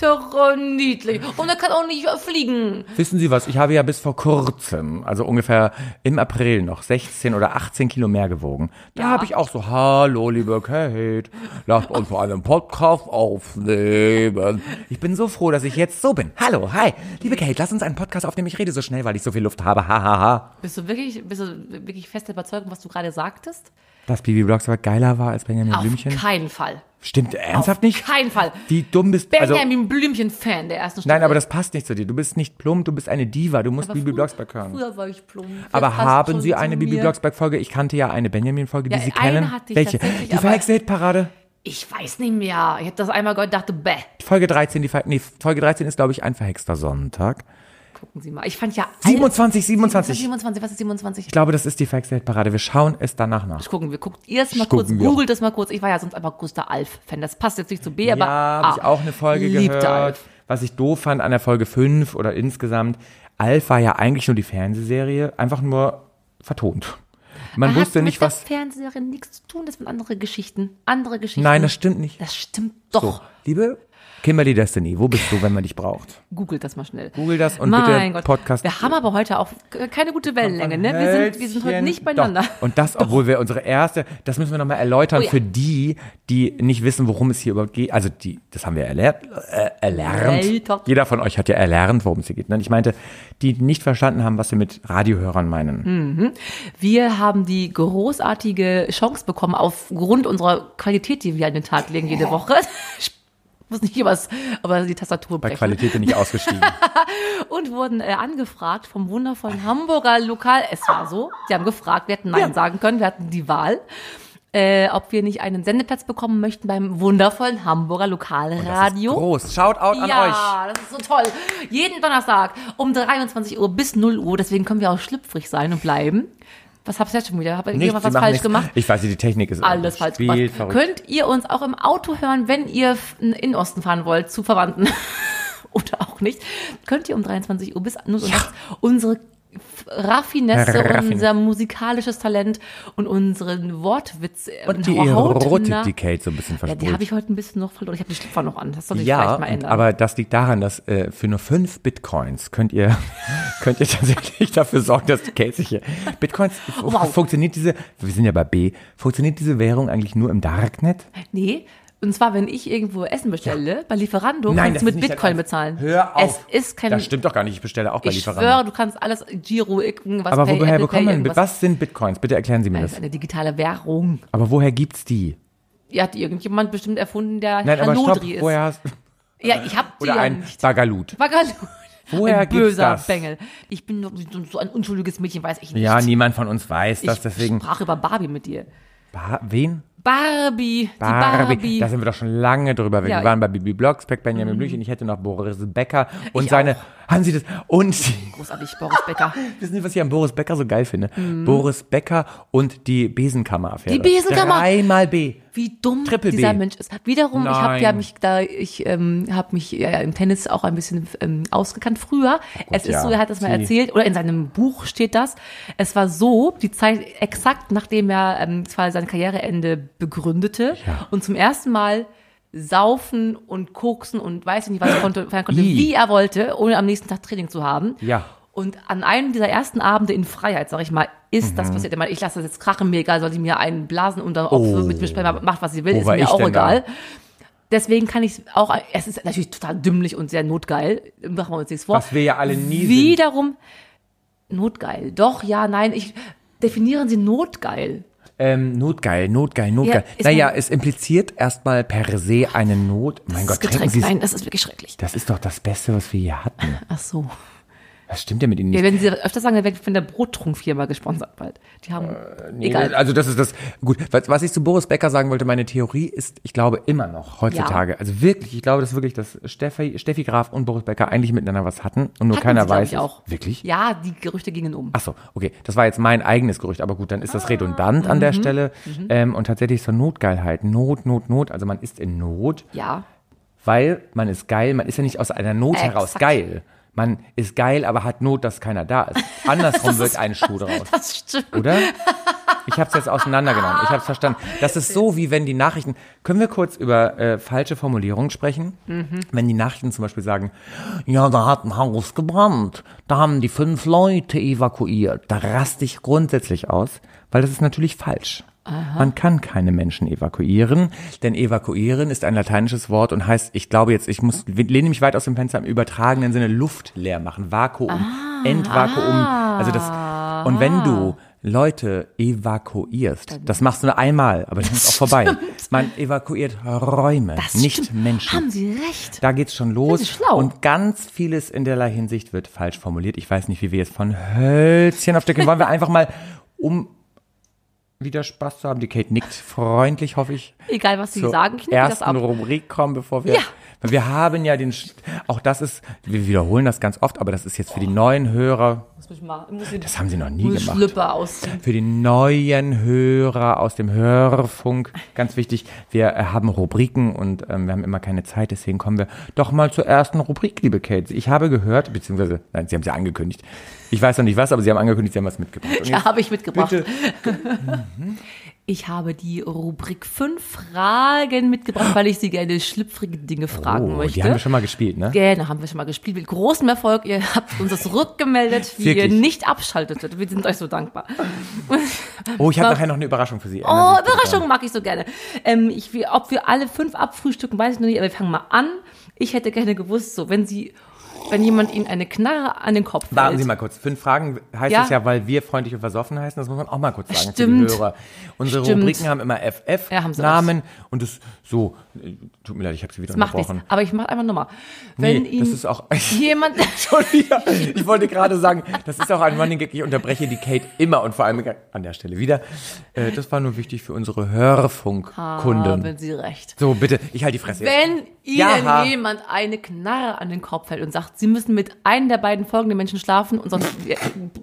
der kann, oh, niedlich. Und der kann auch nicht fliegen. Wissen Sie was, ich habe ja bis vor kurzem, also ungefähr im April noch 16 oder 18 Kilo mehr gewogen. Da Ja. habe ich auch so, hallo liebe Kate, lasst uns mal einen Podcast aufnehmen. Ich bin so froh, dass ich jetzt so bin. Hallo, hi, liebe Kate, lass uns einen Podcast aufnehmen. Ich rede so schnell, weil ich so viel Luft habe. Ha, ha, ha. Bist du wirklich, bist du wirklich fest der Überzeugung, was du gerade sagtest? Dass Bibi Blocksberg geiler war als Benjamin Auf Blümchen? keinen Fall. Stimmt ernsthaft nicht? Kein Fall. Wie dumm bist du? Also, Benjamin Blümchen-Fan der ersten Stunde. nein, aber das passt nicht zu dir. Du bist nicht plump, du bist eine Diva. Du musst Aber Bibi früher- Blocksberg hören. Früher war ich plump. Aber haben Sie eine Bibi. Blocksberg-Folge? Ich kannte ja eine Benjamin-Folge, die Ja, Sie eine kennen. hatte ich Welche? Die verhexte Hitparade? Ich weiß nicht mehr. Ich habe das einmal gehört und dachte, bäh. Folge 13, die Ver nee, Folge 13 ist, glaube ich, ein verhexter Sonntag. Gucken Sie mal. Ich fand ja... 27, Was 27. ist 27? Was ist 27? Ich glaube, das ist die Hitparade. Wir schauen es danach nach. Gucken wir. Guckt ihr es mal Gucken kurz. Googelt es mal kurz. Ich war ja sonst einfach Gustav Alf-Fan. Das passt jetzt nicht zu B, aber... ja, habe ich auch eine Folge gehört. Alf. Was ich doof fand an der Folge 5 oder insgesamt, Alf war ja eigentlich nur die Fernsehserie, einfach nur vertont. Man Hat wusste nicht, mit was... der Fernsehserie nichts zu tun. Das sind andere Geschichten. Andere Geschichten. Nein, das stimmt nicht. Das stimmt doch. So, liebe Kimberly Destiny, wo bist du, wenn man dich braucht? Googelt das mal schnell. Google das und mein bitte Gott. Podcast. Wir haben aber heute auch keine gute Wellenlänge, ne? Wir sind, wir sind heute nicht beieinander. Doch. Und das, obwohl wir unsere erste, das müssen wir nochmal erläutern Oh ja. für die, die nicht wissen, worum es hier überhaupt geht. Also die, das haben wir erlernt. Äh, erlernt. Erläutert. Jeder von euch hat ja erlernt, worum es hier geht. Ne? Ich meinte, die nicht verstanden haben, was wir mit Radiohörern meinen. Hm. Wir haben die großartige Chance bekommen, aufgrund unserer Qualität, die wir an den Tag legen jede Woche. Ich muss nicht was, aber die Tastatur Bei brechen. Qualität bin ich ausgestiegen. Und wurden äh, angefragt vom wundervollen Hamburger Lokal. Es war so. Sie haben gefragt, wir hätten Nein sagen können, wir hatten die Wahl. Äh, ob wir nicht einen Sendeplatz bekommen möchten beim wundervollen Hamburger Lokalradio. Groß. Shoutout an ja, euch. das ist so toll. Jeden Donnerstag um 23 Uhr bis 0 Uhr. Deswegen können wir auch schlüpfrig sein und bleiben. Was hab's jetzt schon wieder? Hab ich Nichts, machen falsch nichts. gemacht? Ich weiß, die Technik ist Alles falsch gemacht. verrückt. Könnt ihr uns auch im Auto hören, wenn ihr in den Osten fahren wollt, zu Verwandten oder auch nicht, könnt ihr um 23 Uhr bis 0 Uhr nachts unsere Raffinesse, Raffine. unser musikalisches Talent und unseren Wortwitz äh, Und die Erotik, die Kate so ein bisschen Ja, versprüht. die habe ich heute ein bisschen noch verloren. Ich habe die Schlüpfer noch an. Das soll ich Ja, vielleicht mal ändern. aber das liegt daran, dass äh, für nur fünf Bitcoins könnt ihr könnt ihr tatsächlich dafür sorgen, dass die Kate sich hier Bitcoins Wow. funktioniert diese wir sind ja bei B funktioniert diese Währung eigentlich nur im Darknet? nee, und zwar, wenn ich irgendwo Essen bestelle, bei Lieferando, Nein, kannst du mit nicht Bitcoin bezahlen. Hör auf. Es ist kein... Das stimmt doch gar nicht. Ich bestelle auch bei ich Lieferando. schwöre, du kannst alles Giro, irgendwas aber Pay, woher Apple bekommen Pay, wir was sind Bitcoins? Bitte erklären Sie mir Das ist das. eine digitale Währung. Aber woher gibt's die? Die hat irgendjemand bestimmt erfunden, der Nein, aber stopp. Hanodri ist. Woher hast Ja, ich hab die oder ja ein nicht. Bagalut? Bagalu. Woher ein gibt's böser das? Bengel. Ich bin doch so- ein unschuldiges Mädchen, weiß ich nicht. Ja, niemand von uns weiß das, ich deswegen. sprach über Barbie mit dir. Ba wen? Barbie, Barbie. Barbie. Da sind wir doch schon lange drüber. Wir Ja. Mhm. waren bei Bibi Blocksberg, Benjamin Blümchen. Ich hätte noch Boris Becker und Ich seine. Haben Sie das? Und Großartig, Boris Becker. wissen Sie, was ich an Boris Becker so geil finde? Boris Becker und die Besenkammer-Affäre. Mhm. Die Besenkammer. Dreimal B. Wie dumm Triple dieser B. Mensch ist. Wiederum, ich habe Nein. ja mich da, ich ähm, habe mich ja, im Tennis auch ein bisschen ähm, ausgekannt früher. es ist ja. so, er hat das mal Sie- erzählt, oder in seinem Buch steht das. Es war so, die Zeit exakt nachdem er ähm, zwar sein Karriereende begründete Ja. und zum ersten Mal saufen und koksen und weiß ich nicht, was er konnte, konnte, wie er wollte, ohne am nächsten Tag Training zu haben. Ja. Und an einem dieser ersten Abende in Freiheit, sag ich mal, ist Mhm. das passiert. Ich meine, ich lasse das jetzt krachen, mir egal, soll sie mir einen blasen und dann auch Oh. mit mir sprechen, macht, was sie will, Wo ist mir auch denn da? egal. Deswegen kann ich auch, es ist natürlich total dümmlich und sehr notgeil, machen wir uns nichts vor. Was wir ja alle nie sind. Wiederum, notgeil. Doch, ja, nein, ich, definieren Sie notgeil. Ähm, notgeil, notgeil, notgeil. ist naja, es impliziert erstmal per se eine Not. Mein Gott, Getränk, nein, das ist wirklich schrecklich. Das ist doch das Beste, was wir hier hatten. Ach so. Das stimmt ja mit Ihnen nicht. Ja, wenn Sie öfter sagen, dann werde ich von der Brottrunkfirma gesponsert bald. Die haben, Nee, egal. Also das ist das. Gut, was, was ich zu Boris Becker sagen wollte, meine Theorie ist, ich glaube immer noch heutzutage, also wirklich, ich glaube das wirklich, dass Steffi, Steffi Graf und Boris Becker eigentlich miteinander was hatten und nur Hatten keiner sie, weiß. ich, auch. Wirklich? Ja, die Gerüchte gingen um. Ach so, okay. Das war jetzt mein eigenes Gerücht, aber gut, dann ist Ah, das redundant an mhm, der Stelle. Ähm, und tatsächlich zur Notgeilheit. Not, Not, Not. Also man ist in Not, Ja. weil man ist geil. Man ist ja nicht aus einer Not Exakt. heraus geil. Man ist geil, aber hat Not, dass keiner da ist. Andersrum wird ein Schuh draus. Das stimmt. Oder? Ich habe es jetzt auseinandergenommen. Ich habe es verstanden. Das ist so, wie wenn die Nachrichten. Können wir kurz über äh, falsche Formulierungen sprechen? Wenn die Nachrichten zum Beispiel sagen, ja, da hat ein Haus gebrannt, da haben die fünf Leute evakuiert. Da raste ich grundsätzlich aus, weil das ist natürlich falsch. Man kann keine Menschen evakuieren, denn evakuieren ist ein lateinisches Wort und heißt, ich glaube jetzt, ich muss, lehne mich weit aus dem Fenster im übertragenen Sinne Luft leer machen, Vakuum, Entvakuum. Also das, und wenn du Leute evakuierst, das machst du nur einmal, aber dann ist auch vorbei. Man evakuiert Räume, Das nicht stimmt. Menschen. Haben Sie recht. Da geht's schon los. Das ist schlau. Und ganz vieles in derlei Hinsicht wird falsch formuliert. Ich weiß nicht, wie wir jetzt von Hölzchen auf Stöckchen wollen wir einfach mal, um wieder Spaß zu haben. Die Kate nickt freundlich, hoffe ich. Egal, was Sie sagen, das ersten ab. Rubrik kommen, bevor wir. Ja. Wir haben ja den, auch das ist, wir wiederholen das ganz oft, aber das ist jetzt für die neuen Hörer, Muss mich mal, muss ich, das haben sie noch nie muss gemacht. Schlüpper ausziehen. Für die neuen Hörer aus dem Hörfunk, ganz wichtig, wir äh, haben Rubriken und ähm, wir haben immer keine Zeit, deswegen kommen wir doch mal zur ersten Rubrik, liebe Kate. Ich habe gehört, beziehungsweise, nein, Sie haben ja angekündigt. Ich weiß noch nicht was, aber Sie haben angekündigt, Sie haben was mitgebracht. Ja, habe ich mitgebracht. bitte, Ich habe die Rubrik 5 Fragen mitgebracht, weil ich Sie gerne schlüpfrige Dinge fragen oh, möchte. die haben wir schon mal gespielt, ne? Gerne, haben wir schon mal gespielt. Mit großem Erfolg. Ihr habt uns das rückgemeldet, wie ihr nicht abschaltetet. Wir sind euch so dankbar. Oh, ich habe nachher noch eine Überraschung für Sie. Oh, Überraschung mag ich so gerne. Ähm, ich, ob wir alle fünf abfrühstücken, weiß ich noch nicht, aber wir fangen mal an. Ich hätte gerne gewusst, so, wenn Sie, wenn jemand Ihnen eine Knarre an den Kopf dran. Warten hält. Sie mal kurz. Fünf Fragen heißt Ja. es ja, weil wir freundlich und versoffen heißen. Das muss man auch mal kurz sagen Stimmt. für die Hörer. Unsere Stimmt. Rubriken haben immer FF Ja, haben Sie Namen und das so. Tut mir leid, ich habe Sie wieder Macht nichts. unterbrochen. Aber ich mache einfach nochmal. Wenn Nee, Ihnen das ist auch jemand, schon wieder. Ich wollte gerade sagen, das ist auch ein Running Gag. Ich unterbreche die Kate immer und vor allem an der Stelle wieder. Äh, Das war nur wichtig für unsere Hörfunkkunden. haben Sie recht. So, bitte, ich halte die Fresse. jetzt. Wenn Ihnen Ja. jemand eine Knarre an den Kopf hält und sagt, sie müssen mit einem der beiden folgenden Menschen schlafen und sonst äh,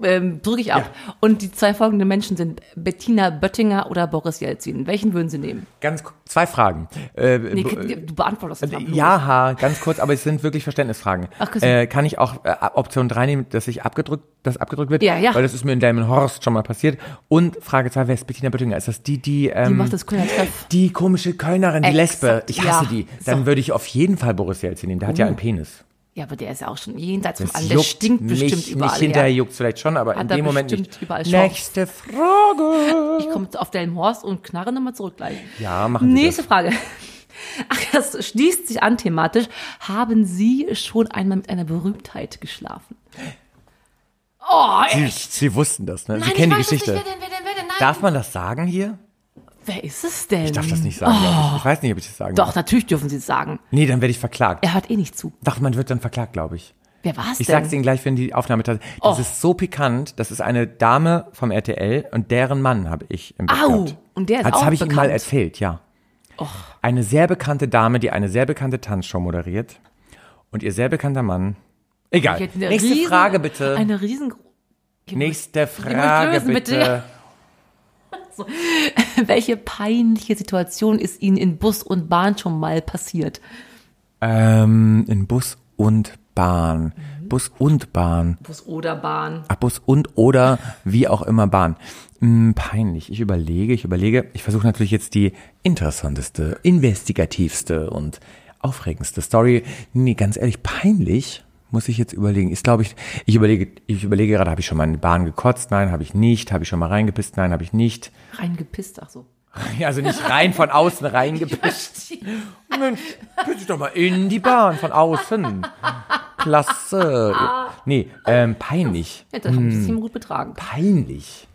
ähm, drücke ich ab. Und die zwei folgenden Menschen sind Bettina Böttinger oder Boris Jelzin. Welchen würden sie nehmen? Ganz zwei Fragen. Äh, Nee, du beantwortest das. ja, ha, ganz kurz, aber es sind wirklich Verständnisfragen. Ach, äh, kann ich auch äh, Option 3 nehmen, dass ich abgedrückt, dass abgedrückt wird? Ja, ja. Weil das ist mir in Delmenhorst schon mal passiert. Und Frage 2, wer ist Bettina Böttinger? Ist das die, die, ähm, Die macht das Kölner Treff. die komische Kölnerin, die Exakt, Lesbe? Ich hasse ja. die. Dann So. würde ich auf jeden Fall Boris Jelzin nehmen. Der hat ja einen Penis. Ja, aber der ist ja auch schon jenseits vom Allen. Der stinkt bestimmt überall Nicht hinterher her. juckt vielleicht schon, aber in Hat er dem Moment nicht. Nächste Frage. Ich komme auf Delmenhorst und knarre nochmal zurück gleich. Ja, machen Sie Nächste das. Frage. Ach, das schließt sich an thematisch. Haben Sie schon einmal mit einer Berühmtheit geschlafen? Oh, echt? Sie wussten das, ne? Sie Nein, kennen die Geschichte. Nicht, wer denn, wer denn, wer denn? Nein. Darf man das sagen hier? Wer ist es denn? Ich darf das nicht sagen, glaub ich. Ich weiß nicht, ob ich das sagen Doch, darf. natürlich dürfen Sie es sagen. Nee, dann werde ich verklagt. Er hört eh nicht zu. Doch, man wird dann verklagt, glaube ich. Wer war es Ich denn? sag's Ihnen gleich, wenn die Aufnahme das Das Oh. ist so pikant. Das ist eine Dame vom RTL und deren Mann habe ich im Bett Au, gehabt. und der ist Das auch habe ich Ihnen mal erzählt, ja. Eine sehr bekannte Dame, die eine sehr bekannte Tanzshow moderiert und ihr sehr bekannter Mann. Egal. Nächste riesen- Frage bitte. Eine riesen... Nächste Frage lösen, bitte. bitte. Welche peinliche Situation ist Ihnen in Bus und Bahn schon mal passiert? Ähm, in Bus und Bahn. Bus und Bahn. Bus oder Bahn? Ach, Bus und oder wie auch immer Bahn. Hm, peinlich. Ich überlege, ich überlege. Ich versuche natürlich jetzt die interessanteste, investigativste und aufregendste Story. Nee, ganz ehrlich, peinlich muss ich jetzt überlegen. Ist glaube ich, ich überlege, ich überlege gerade, habe ich schon mal in die Bahn gekotzt? Nein, habe ich nicht. Habe ich schon mal reingepisst? Nein, habe ich nicht. Reingepisst, ach so. Also nicht rein von außen reingepisst. Mensch, piss dich doch mal in die Bahn von außen. Klasse. Nee, ähm, peinlich. Ja, das haben Hm. Sie sich gut betragen. Peinlich.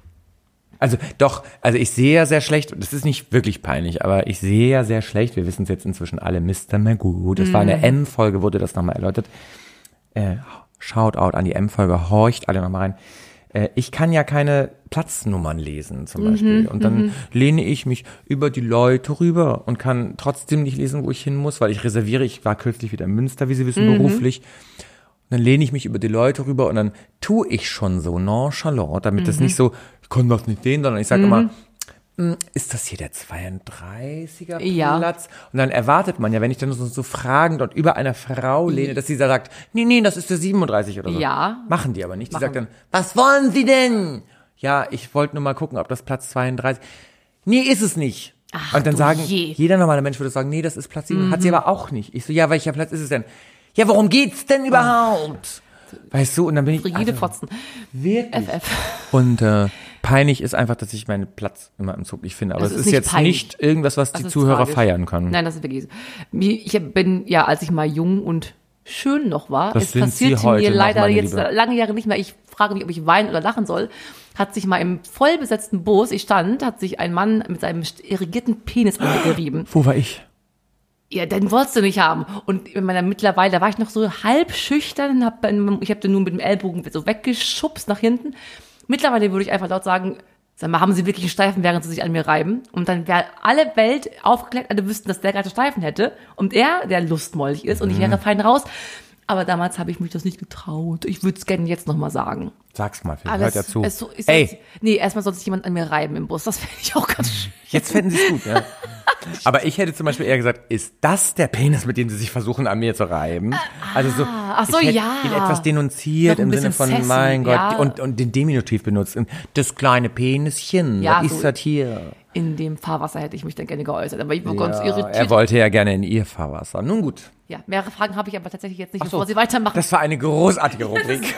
Also doch, also ich sehe ja sehr schlecht, das ist nicht wirklich peinlich, aber ich sehe ja sehr schlecht, wir wissen es jetzt inzwischen alle, Mr. Magoo, das war eine M-Folge, wurde das nochmal erläutert. Äh, Shoutout an die M-Folge, horcht alle nochmal rein. Äh, ich kann ja keine Platznummern lesen zum Beispiel. und dann lehne ich mich über die Leute rüber und kann trotzdem nicht lesen, wo ich hin muss, weil ich reserviere, ich war kürzlich wieder in Münster, wie Sie wissen, beruflich. Und dann lehne ich mich über die Leute rüber und dann tue ich schon so nonchalant, damit das nicht so, ich kann das nicht sehen, sondern ich sage immer, "Mm, ist das hier der 32er Ja. Platz? Und dann erwartet man ja, wenn ich dann so, so fragend und über einer Frau lehne, dass sie da sagt, nee, nee, das ist der 37 oder so. Ja. Machen die aber nicht. Die Machen. sagt dann, was wollen Sie denn? Ja, ich wollte nur mal gucken, ob das Platz 32. Nee, ist es nicht. Ach, und dann sagen, je. jeder normale Mensch würde sagen, nee, das ist Platz 7. Hat sie aber auch nicht. Ich so, ja, welcher Platz ist es denn? Ja, worum geht's denn überhaupt? Weißt du, und dann bin ich. Frigide also, Fotzen. Wirklich. FF. Und äh, peinlich ist einfach, dass ich meinen Platz immer im Zug nicht finde. Aber es ist ist, jetzt peinlich. nicht irgendwas, was die Das ist Zuhörer tragisch. feiern können. Nein, das ist wirklich so. Ich bin, ja, als ich mal jung und schön noch war, Das es heute mir leider jetzt Liebe. lange Jahre nicht mehr. Ich frage mich, ob ich weinen oder lachen soll. Hat sich mal im vollbesetzten Bus, ich stand, hat sich ein Mann mit seinem irrigierten Penis an mir gerieben. Wo war ich? Ja, den wolltest du nicht haben. Und in meiner mittlerweile, da war ich noch so halb schüchtern, hab, ich habe den nur mit dem Ellbogen so weggeschubst nach hinten. Mittlerweile würde ich einfach laut sagen, sag mal, haben Sie wirklich einen Steifen, während Sie sich an mir reiben? Und dann wäre alle Welt aufgeklärt, alle wüssten, dass der gerade Steifen hätte und er, der lustmollig ist und ich wäre fein raus. Aber damals habe ich mich das nicht getraut. Ich würde es gerne jetzt nochmal sagen. Sag's mal, Aber hört ja es- zu. es so- Ey, nee, erstmal soll sich jemand an mir reiben im Bus. Das fände ich auch ganz schön. jetzt fänden Sie es gut, ja. Aber ich hätte zum Beispiel eher gesagt, ist das der Penis, mit dem Sie sich versuchen, an mir zu reiben? Also so, ach so, ich ja. ihn etwas denunziert im Sinne von, sassy, mein Gott, ja. und, und den Diminutiv benutzt. Das kleine Peneschen, Ja, was so- ist das hier? In dem Fahrwasser hätte ich mich dann gerne geäußert. Aber ich war ganz Ja, irritiert. er wollte ja gerne in ihr Fahrwasser. Nun gut. Ja, mehrere Fragen habe ich aber tatsächlich jetzt nicht, Ach so, bevor Sie weitermachen. Das war eine großartige Rubrik.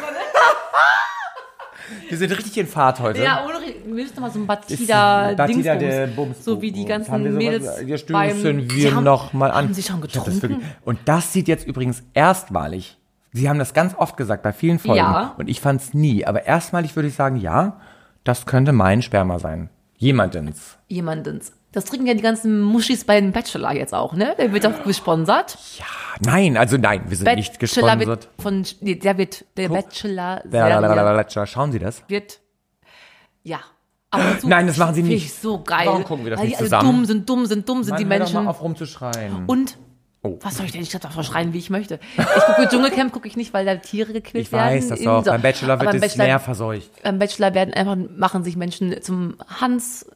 Wir sind richtig in Fahrt heute. ja, Ulrich, wir müssen noch mal so ein Batida, Batida-Dingsbums. der Bums. So wie die ganzen wir Mädels Hier stößen beim... wir Sie haben- noch mal an. Haben Sie schon das getrunken? wirklich- Und das sieht jetzt übrigens erstmalig. Sie haben das ganz oft gesagt, bei vielen Folgen. Ja. Und ich fand es nie. Aber erstmalig würde ich sagen, ja, das könnte mein Sperma sein. Jemandens. Jemandens. Das trinken ja die ganzen Muschis bei dem Bachelor jetzt auch, ne? Der wird auch gesponsert. Ja, nein, also nein, wir sind nicht Bachelor gesponsert. wird von... Nee, der wird... Der Bachelor... Blablabla. Serie Schauen Sie das? wird... Ja. So, Nein, das machen Sie finde nicht. Ich so geil. Warum gucken wir das weil nicht die zusammen? dumm sind, dumm sind, dumm sind die Mann, hör doch Menschen. mal auf rumzuschreien. Und Oh. Was soll ich denn? Ich darf doch schreien, wie ich möchte. Ich gucke Dschungelcamp, gucke ich nicht, weil da Tiere gequält Ich werden. weiß das auch. so- Beim Bachelor wird beim das Bachelor, Meer verseucht. Beim Bachelor werden einfach, machen sich Menschen zum Hans,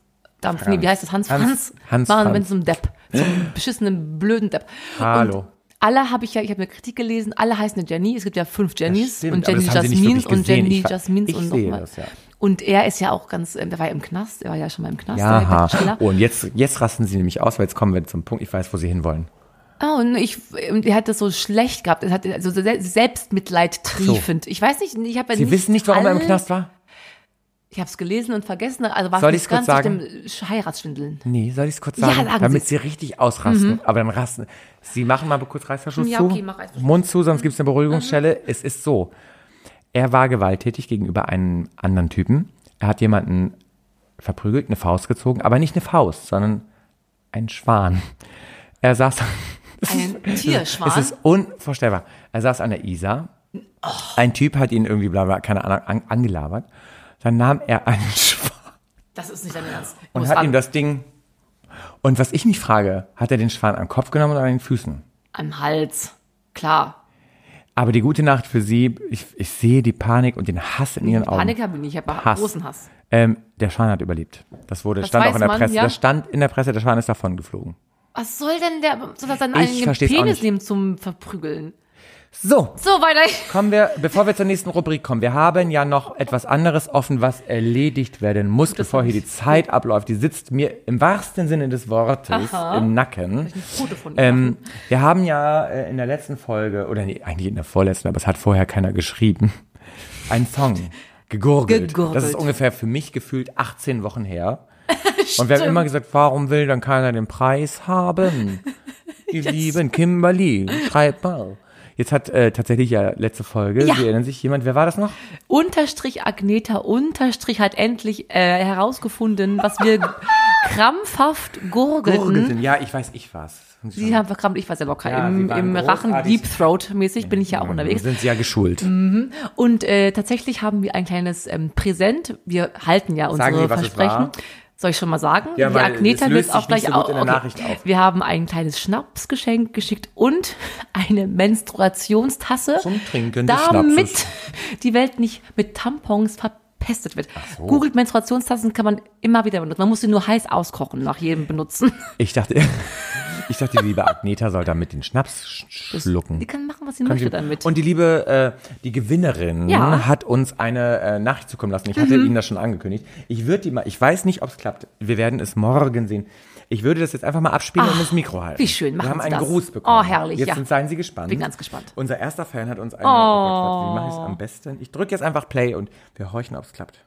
Dampf, nee, wie heißt das? Hans, Hans- Hans, Hans machen Franz. Zum Depp. Zum beschissenen, blöden Depp. Hallo. Und alle habe ich ja, ich habe eine Kritik gelesen, alle heißen eine Jenny. Es gibt ja fünf Jennys stimmt, und Jenny Jasmins und. Jenny Ich Jasmins ich und nochmal. ja. Und er ist ja auch ganz, ähm, der war ja im Knast, er war ja schon mal im Knast, Ja, Bachelor. und jetzt, jetzt rasten sie nämlich aus, weil jetzt kommen wir zum Punkt, ich weiß, wo sie hinwollen. Oh, und ich, er hat das so schlecht gehabt. Er hat also Se- Selbstmitleid triefend. Ich weiß nicht, ich habe ja Sie wissen nicht, warum er im Knast war? Ich habe es gelesen und vergessen. Also war Soll es ich's nicht kurz ganz sagen? auf dem Sch- Heiratsschwindeln. Nee, soll ich es kurz Ja, sagen? sagen Damit Sie's. sie richtig ausrasten. Aber dann rasten. Sie machen mal kurz Reißverschluss Ja, zu. okay, mach Reißverschluss. Mund zu, sonst gibt's eine Beruhigungsstelle. Es ist so. Er war gewalttätig gegenüber einem anderen Typen. Er hat jemanden verprügelt, eine Faust gezogen, aber nicht eine Faust, sondern ein Schwan. Er saß. Ein Tierschwan. Es ist unvorstellbar. Er saß an der Isar. Ein Typ hat ihn irgendwie bla bla, keine Ahnung, an, angelabert. Dann nahm er einen Schwan das ist nicht dein Ernst. Ich und hat ran. ihm das Ding. Und was ich mich frage, hat er den Schwan am Kopf genommen oder an den Füßen? Am Hals. Klar. Aber die gute Nacht für sie, ich, ich sehe die Panik und den Hass in ihren Augen. Panik habe ich nicht, ich habe Hass. großen Hass. Ähm, der Schwan hat überlebt. Das wurde, Das stand auch in der man, Presse. ja? Das stand in der Presse, der Schwan ist davon geflogen. Was soll denn der, soll er seinen Ich auch Penis nehmen zum Verprügeln? So, So, weiter. kommen wir, bevor wir zur nächsten Rubrik kommen, wir haben ja noch etwas anderes offen, was erledigt werden muss, bevor hier die Zeit abläuft. Die sitzt mir im wahrsten Sinne des Wortes im Nacken. Ähm, wir haben ja äh, in der letzten Folge, oder nee, eigentlich in der vorletzten, aber es hat vorher keiner geschrieben, einen Song gegurgelt. Gegurgelt. Das ist ungefähr für mich gefühlt 18 Wochen her. Und wir haben immer gesagt, warum will dann keiner den Preis haben? Die lieben Kimberly, schreib mal. Jetzt hat äh, tatsächlich ja letzte Folge, Ja. Sie erinnern sich jemand, wer war das noch? Unterstrich Agneta Unterstrich hat endlich äh, herausgefunden, was wir krampfhaft gurgelten. Gurgelten. Ja, ich weiß, ich war's. Sie haben verkrampft, ich weiß ja locker. Ja, Im, im Rachen. Deep Throat mäßig bin ich ja auch unterwegs. Sind Sie ja geschult. Und äh, tatsächlich haben wir ein kleines ähm, Präsent. Wir halten ja unsere Sagen Sie, was es Versprechen. war? Soll ich schon mal sagen? Ja, Die Agneta es wird auch gleich so gut au- in der Nachricht auf. Wir haben ein kleines Schnapsgeschenk geschickt und eine Menstruationstasse. Zum Trinken des damit Schnapses. die Welt nicht mit Tampons verpestet wird. Googelt Menstruationstassen kann man immer wieder benutzen. Man muss sie nur heiß auskochen nach jedem Benutzen. Ich dachte, ich dachte, die liebe Agneta soll damit den Schnaps sch- schlucken. Die kann machen, was sie Kann möchte damit. Und die liebe, äh, die Gewinnerin Ja. Mhm. hat uns eine äh, Nachricht zukommen lassen. Ich hatte Ihnen das schon angekündigt. Ich würde die mal, ich weiß nicht, ob es klappt. Wir werden es morgen sehen. Ich würde das jetzt einfach mal abspielen und ins Mikro halten. wie schön, Wir machen haben Sie einen das. Gruß bekommen. Oh, herrlich, Jetzt ja. sind, seien Sie gespannt. Bin ganz gespannt. Unser erster Fan hat uns eine, oh. Gott, wie mache ich es am besten? Ich drücke jetzt einfach Play und wir horchen, ob es klappt.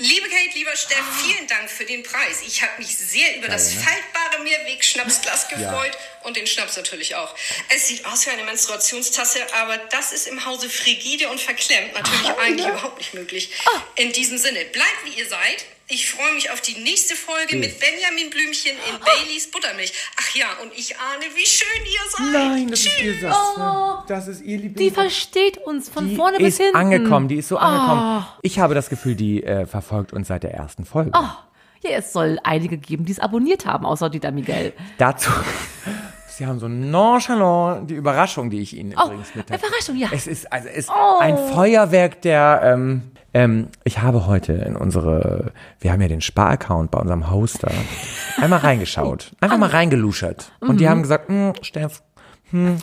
Liebe Kate, lieber Steff, vielen Dank für den Preis. Ich habe mich sehr über das ne? faltbare Mehrweg-Schnapsglas gefreut und den Schnaps natürlich auch. Es sieht aus wie eine Menstruationstasse, aber das ist im Hause frigide und verklemmt natürlich eigentlich überhaupt nicht möglich. In diesem Sinne, bleibt wie ihr seid. Ich freue mich auf die nächste Folge mit Benjamin Blümchen in Baileys Buttermilch. Ach ja, und ich ahne, wie schön ihr seid. Nein, das ist ihr Satz. Das ist ihr Lieblings. die versteht uns von Die vorne bis ist hinten. angekommen, die ist so Oh. angekommen. Ich habe das Gefühl, die äh, verfolgt uns seit der ersten Folge. Ja, es soll einige geben, die es abonniert haben, außer Dieter Miguel. Dazu, Sie haben so nonchalant die Überraschung, die ich Ihnen übrigens mitteile. Überraschung, ja. Es ist, also es ist ein Feuerwerk der, ähm, ähm, ich habe heute in unsere, wir haben ja den Sparaccount bei unserem Hoster, einmal reingeschaut, einfach mal reingeluschert. Und die haben gesagt, hm, Steff, hm,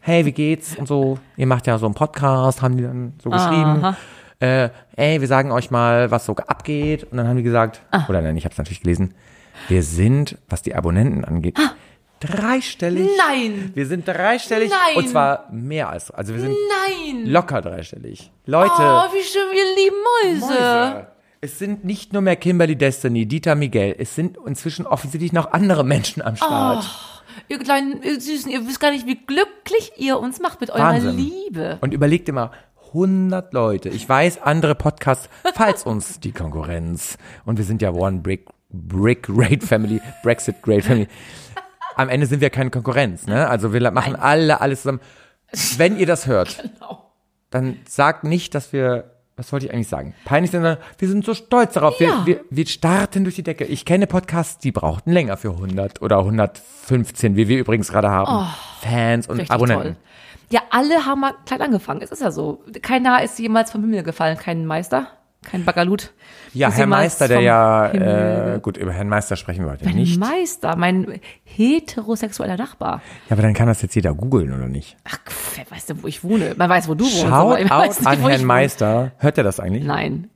hey, wie geht's und so, ihr macht ja so einen Podcast, haben die dann so geschrieben. Äh, ey, wir sagen euch mal, was so abgeht. Und dann haben die gesagt, oder nein, ich habe es natürlich gelesen, wir sind, was die Abonnenten angeht, dreistellig. Nein. Wir sind dreistellig Nein. und zwar mehr als, also wir sind Nein. locker dreistellig. Leute, Oh, wie schön, wir lieben Mäuse. Mäuse. es sind nicht nur mehr Kimberly Destiny, Dieter Miguel, es sind inzwischen offensichtlich noch andere Menschen am Start. Ihr kleinen ihr Süßen, ihr wisst gar nicht, wie glücklich ihr uns macht mit eurer Wahnsinn. Liebe. Und überlegt immer, 100 Leute. Ich weiß, andere Podcasts, falls uns die Konkurrenz, und wir sind ja One Brick, Brick Great Family, Brexit Great Family. Am Ende sind wir keine Konkurrenz, ne? Also wir machen alle alles zusammen. Wenn ihr das hört, Genau. dann sagt nicht, dass wir was wollte ich eigentlich sagen? Peinlich, sondern wir sind so stolz darauf. Ja. Wir, wir, wir starten durch die Decke. Ich kenne Podcasts, die brauchten länger für 100 oder 115, wie wir übrigens gerade haben. Fans und Oh, Abonnenten. toll. Ja, alle haben mal klein angefangen. Es ist ja so. Keiner ist jemals vom Himmel gefallen. Kein Meister, kein Bagalut. Ja, Herr Meister, der ja, Himmel äh, gut, über Herrn Meister sprechen wir heute Mein nicht. Meister, mein heterosexueller Nachbar. Ja, aber dann kann das jetzt jeder googeln, oder nicht? Ach, wer weiß denn, wo ich wohne? Man weiß, wo du wohnst. Schaut aber ich weiß out nicht, an Herrn. Meister. Hört er das eigentlich? Nein,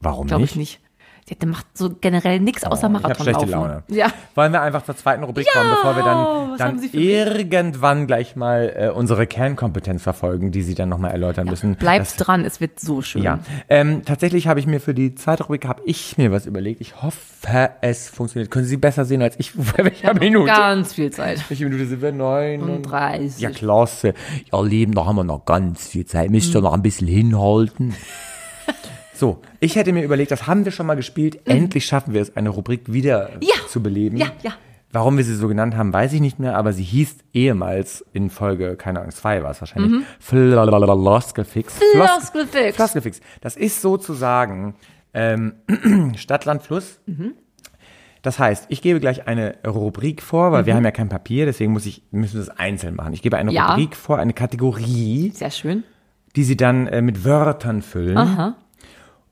Warum glaube nicht? ich nicht. Der, macht so generell nichts außer Oh, ich habe Marathon schlechte laufen. Laune. Ja. Wollen wir einfach zur zweiten Rubrik kommen, bevor wir dann, dann für mich? irgendwann gleich mal äh, unsere Kernkompetenz verfolgen, die Sie dann nochmal erläutern müssen. Bleibt Das- dran, es wird so schön. Ja, ähm, tatsächlich habe ich mir für die zweite Rubrik habe ich mir was überlegt. Ich hoffe, es funktioniert. Können Sie besser sehen als ich? Bei welcher Minute? Ganz viel Zeit. Welche Minute sind wir? Neun und 30. ja, klasse. Ja, Lieben, da haben wir noch ganz viel Zeit. Müsst ihr noch ein bisschen hinhalten. So, ich hätte mir überlegt, das haben wir schon mal gespielt. Endlich schaffen wir es, eine Rubrik wieder Ja. zu beleben. Ja, ja. Warum wir sie so genannt haben, weiß ich nicht mehr, aber sie hieß ehemals in Folge, keine Ahnung, zwei war es wahrscheinlich, Mhm. Floskelfix. Floskelfix. Floskelfix. Das ist sozusagen ähm, Stadt, Land, Fluss. Mhm. Das heißt, ich gebe gleich eine Rubrik vor, weil wir haben ja kein Papier, deswegen muss ich, müssen wir es einzeln machen. Ich gebe eine Mhm. Ja. Rubrik vor, eine Kategorie, Sehr schön. die sie dann äh, mit Wörtern füllen. Aha.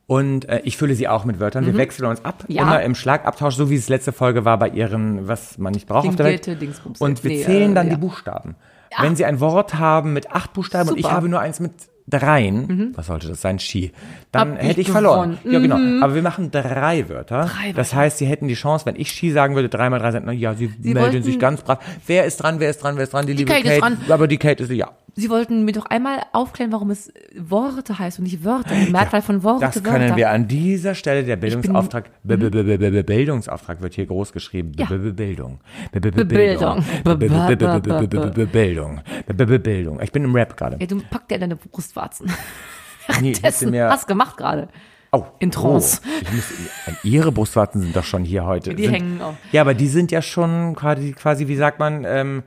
Und äh, ich fülle sie auch mit Wörtern. Wir wechseln uns ab. Mhm. Ja. Immer im Schlagabtausch, so wie es letzte Folge war bei ihren, was man nicht braucht auf der Welt. Dingsbums. Und wir Nee, zählen äh, dann ja. die Buchstaben. Wenn sie ein Wort haben mit acht Buchstaben und ich Super. Mhm. habe nur eins mit dreien, was sollte das sein? Ski. Dann Hab hätte ich ich verloren. gewonnen. Ja, genau. Aber wir machen drei Wörter. Drei das Wörter. heißt, sie hätten die Chance, wenn ich Ski sagen würde, drei mal drei sind, na ja, sie, melden wollten- sich ganz brav. Wer ist dran, wer ist dran, wer ist dran? Die, liebe Kate ist dran. Aber die Kate ist, ja. Sie wollten mir doch einmal aufklären, warum es Worte heißt und nicht Wörter. Die Mehrzahl von Worte. Das können Wörter. wir an dieser Stelle. Der Bildungsauftrag, bin, B -b -b Bildungsauftrag wird hier groß geschrieben. Ja. Bildung. Bildung. Bildung. Bildung. Ich bin im Rap gerade. Ja, du packst ja deine Brustwarzen. Nee, Dessen, mehr hast gemacht gerade. Oh, in Trance. Oh, muss, ihre Brustwarzen sind doch schon hier heute. Die sind, hängen auch. Ja, aber die sind ja schon quasi, quasi wie sagt man, ähm,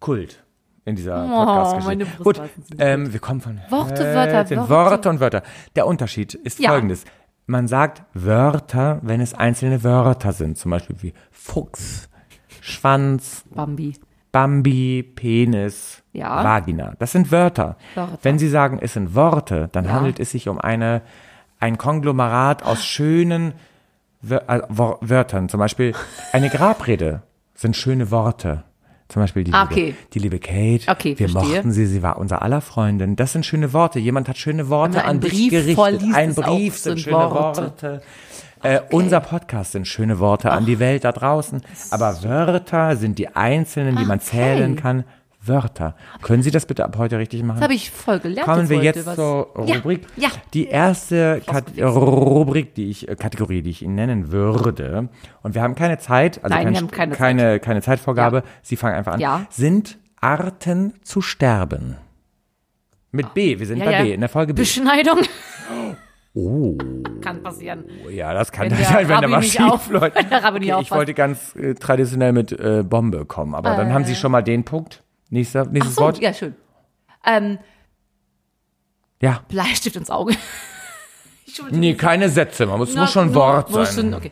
Kult in dieser Podcast-Geschichte. Oh, meine Gut, ähm, wir kommen von Worte, Wörter, sind Worte. Und Wörter. Der Unterschied ist Ja. folgendes. Man sagt Wörter, wenn es einzelne Wörter sind, zum Beispiel wie Fuchs, Schwanz, Bambi. Bambi, Penis, Ja. Vagina. Das sind Wörter. Wörter. Wenn Sie sagen, es sind Worte, dann Ja. handelt es sich um eine, ein Konglomerat aus schönen Wör äh, Wörtern. Zum Beispiel eine Grabrede sind schöne Worte. Zum Beispiel die, Ah, liebe, okay. die liebe Kate. Okay, wir verstehe. mochten sie, sie war unser aller Freundin. Das sind schöne Worte. Jemand hat schöne Worte an einen dich Brief gerichtet. vorliest, ein Brief sind, schöne Worte. Worte. Äh, Unser Podcast sind schöne Worte an die Welt da draußen. Aber Wörter sind die einzelnen, die man zählen kann. Wörter. Können Sie das bitte ab heute richtig machen? Das habe ich voll gelernt. Kommen wir jetzt was. zur Ja, Rubrik. Ja, Die erste Kat Floskelfix. Rubrik, die ich, äh, Kategorie, die ich Ihnen nennen würde, und wir haben keine Zeit, also Nein, kein, wir haben keine keine, keine Zeitvorgabe, Ja. Sie fangen einfach an, Ja. sind Arten zu sterben. Mit B, wir sind ja, bei ja. B, in der Folge B. Beschneidung. Oh, Kann passieren. ja, das kann Wenn der sein, wenn der mal nicht schief auf- läuft. wenn der Rabbi nicht Okay, ich wollte ganz äh, traditionell mit äh, Bombe kommen, aber dann haben Sie schon mal den Punkt. Nächster, nächstes so, Wort. ja, schön. Ähm, Ja. Bleistift ins Auge. Nee, keine Sätze, man muss, Na, muss schon ein Wort sein. schon- okay.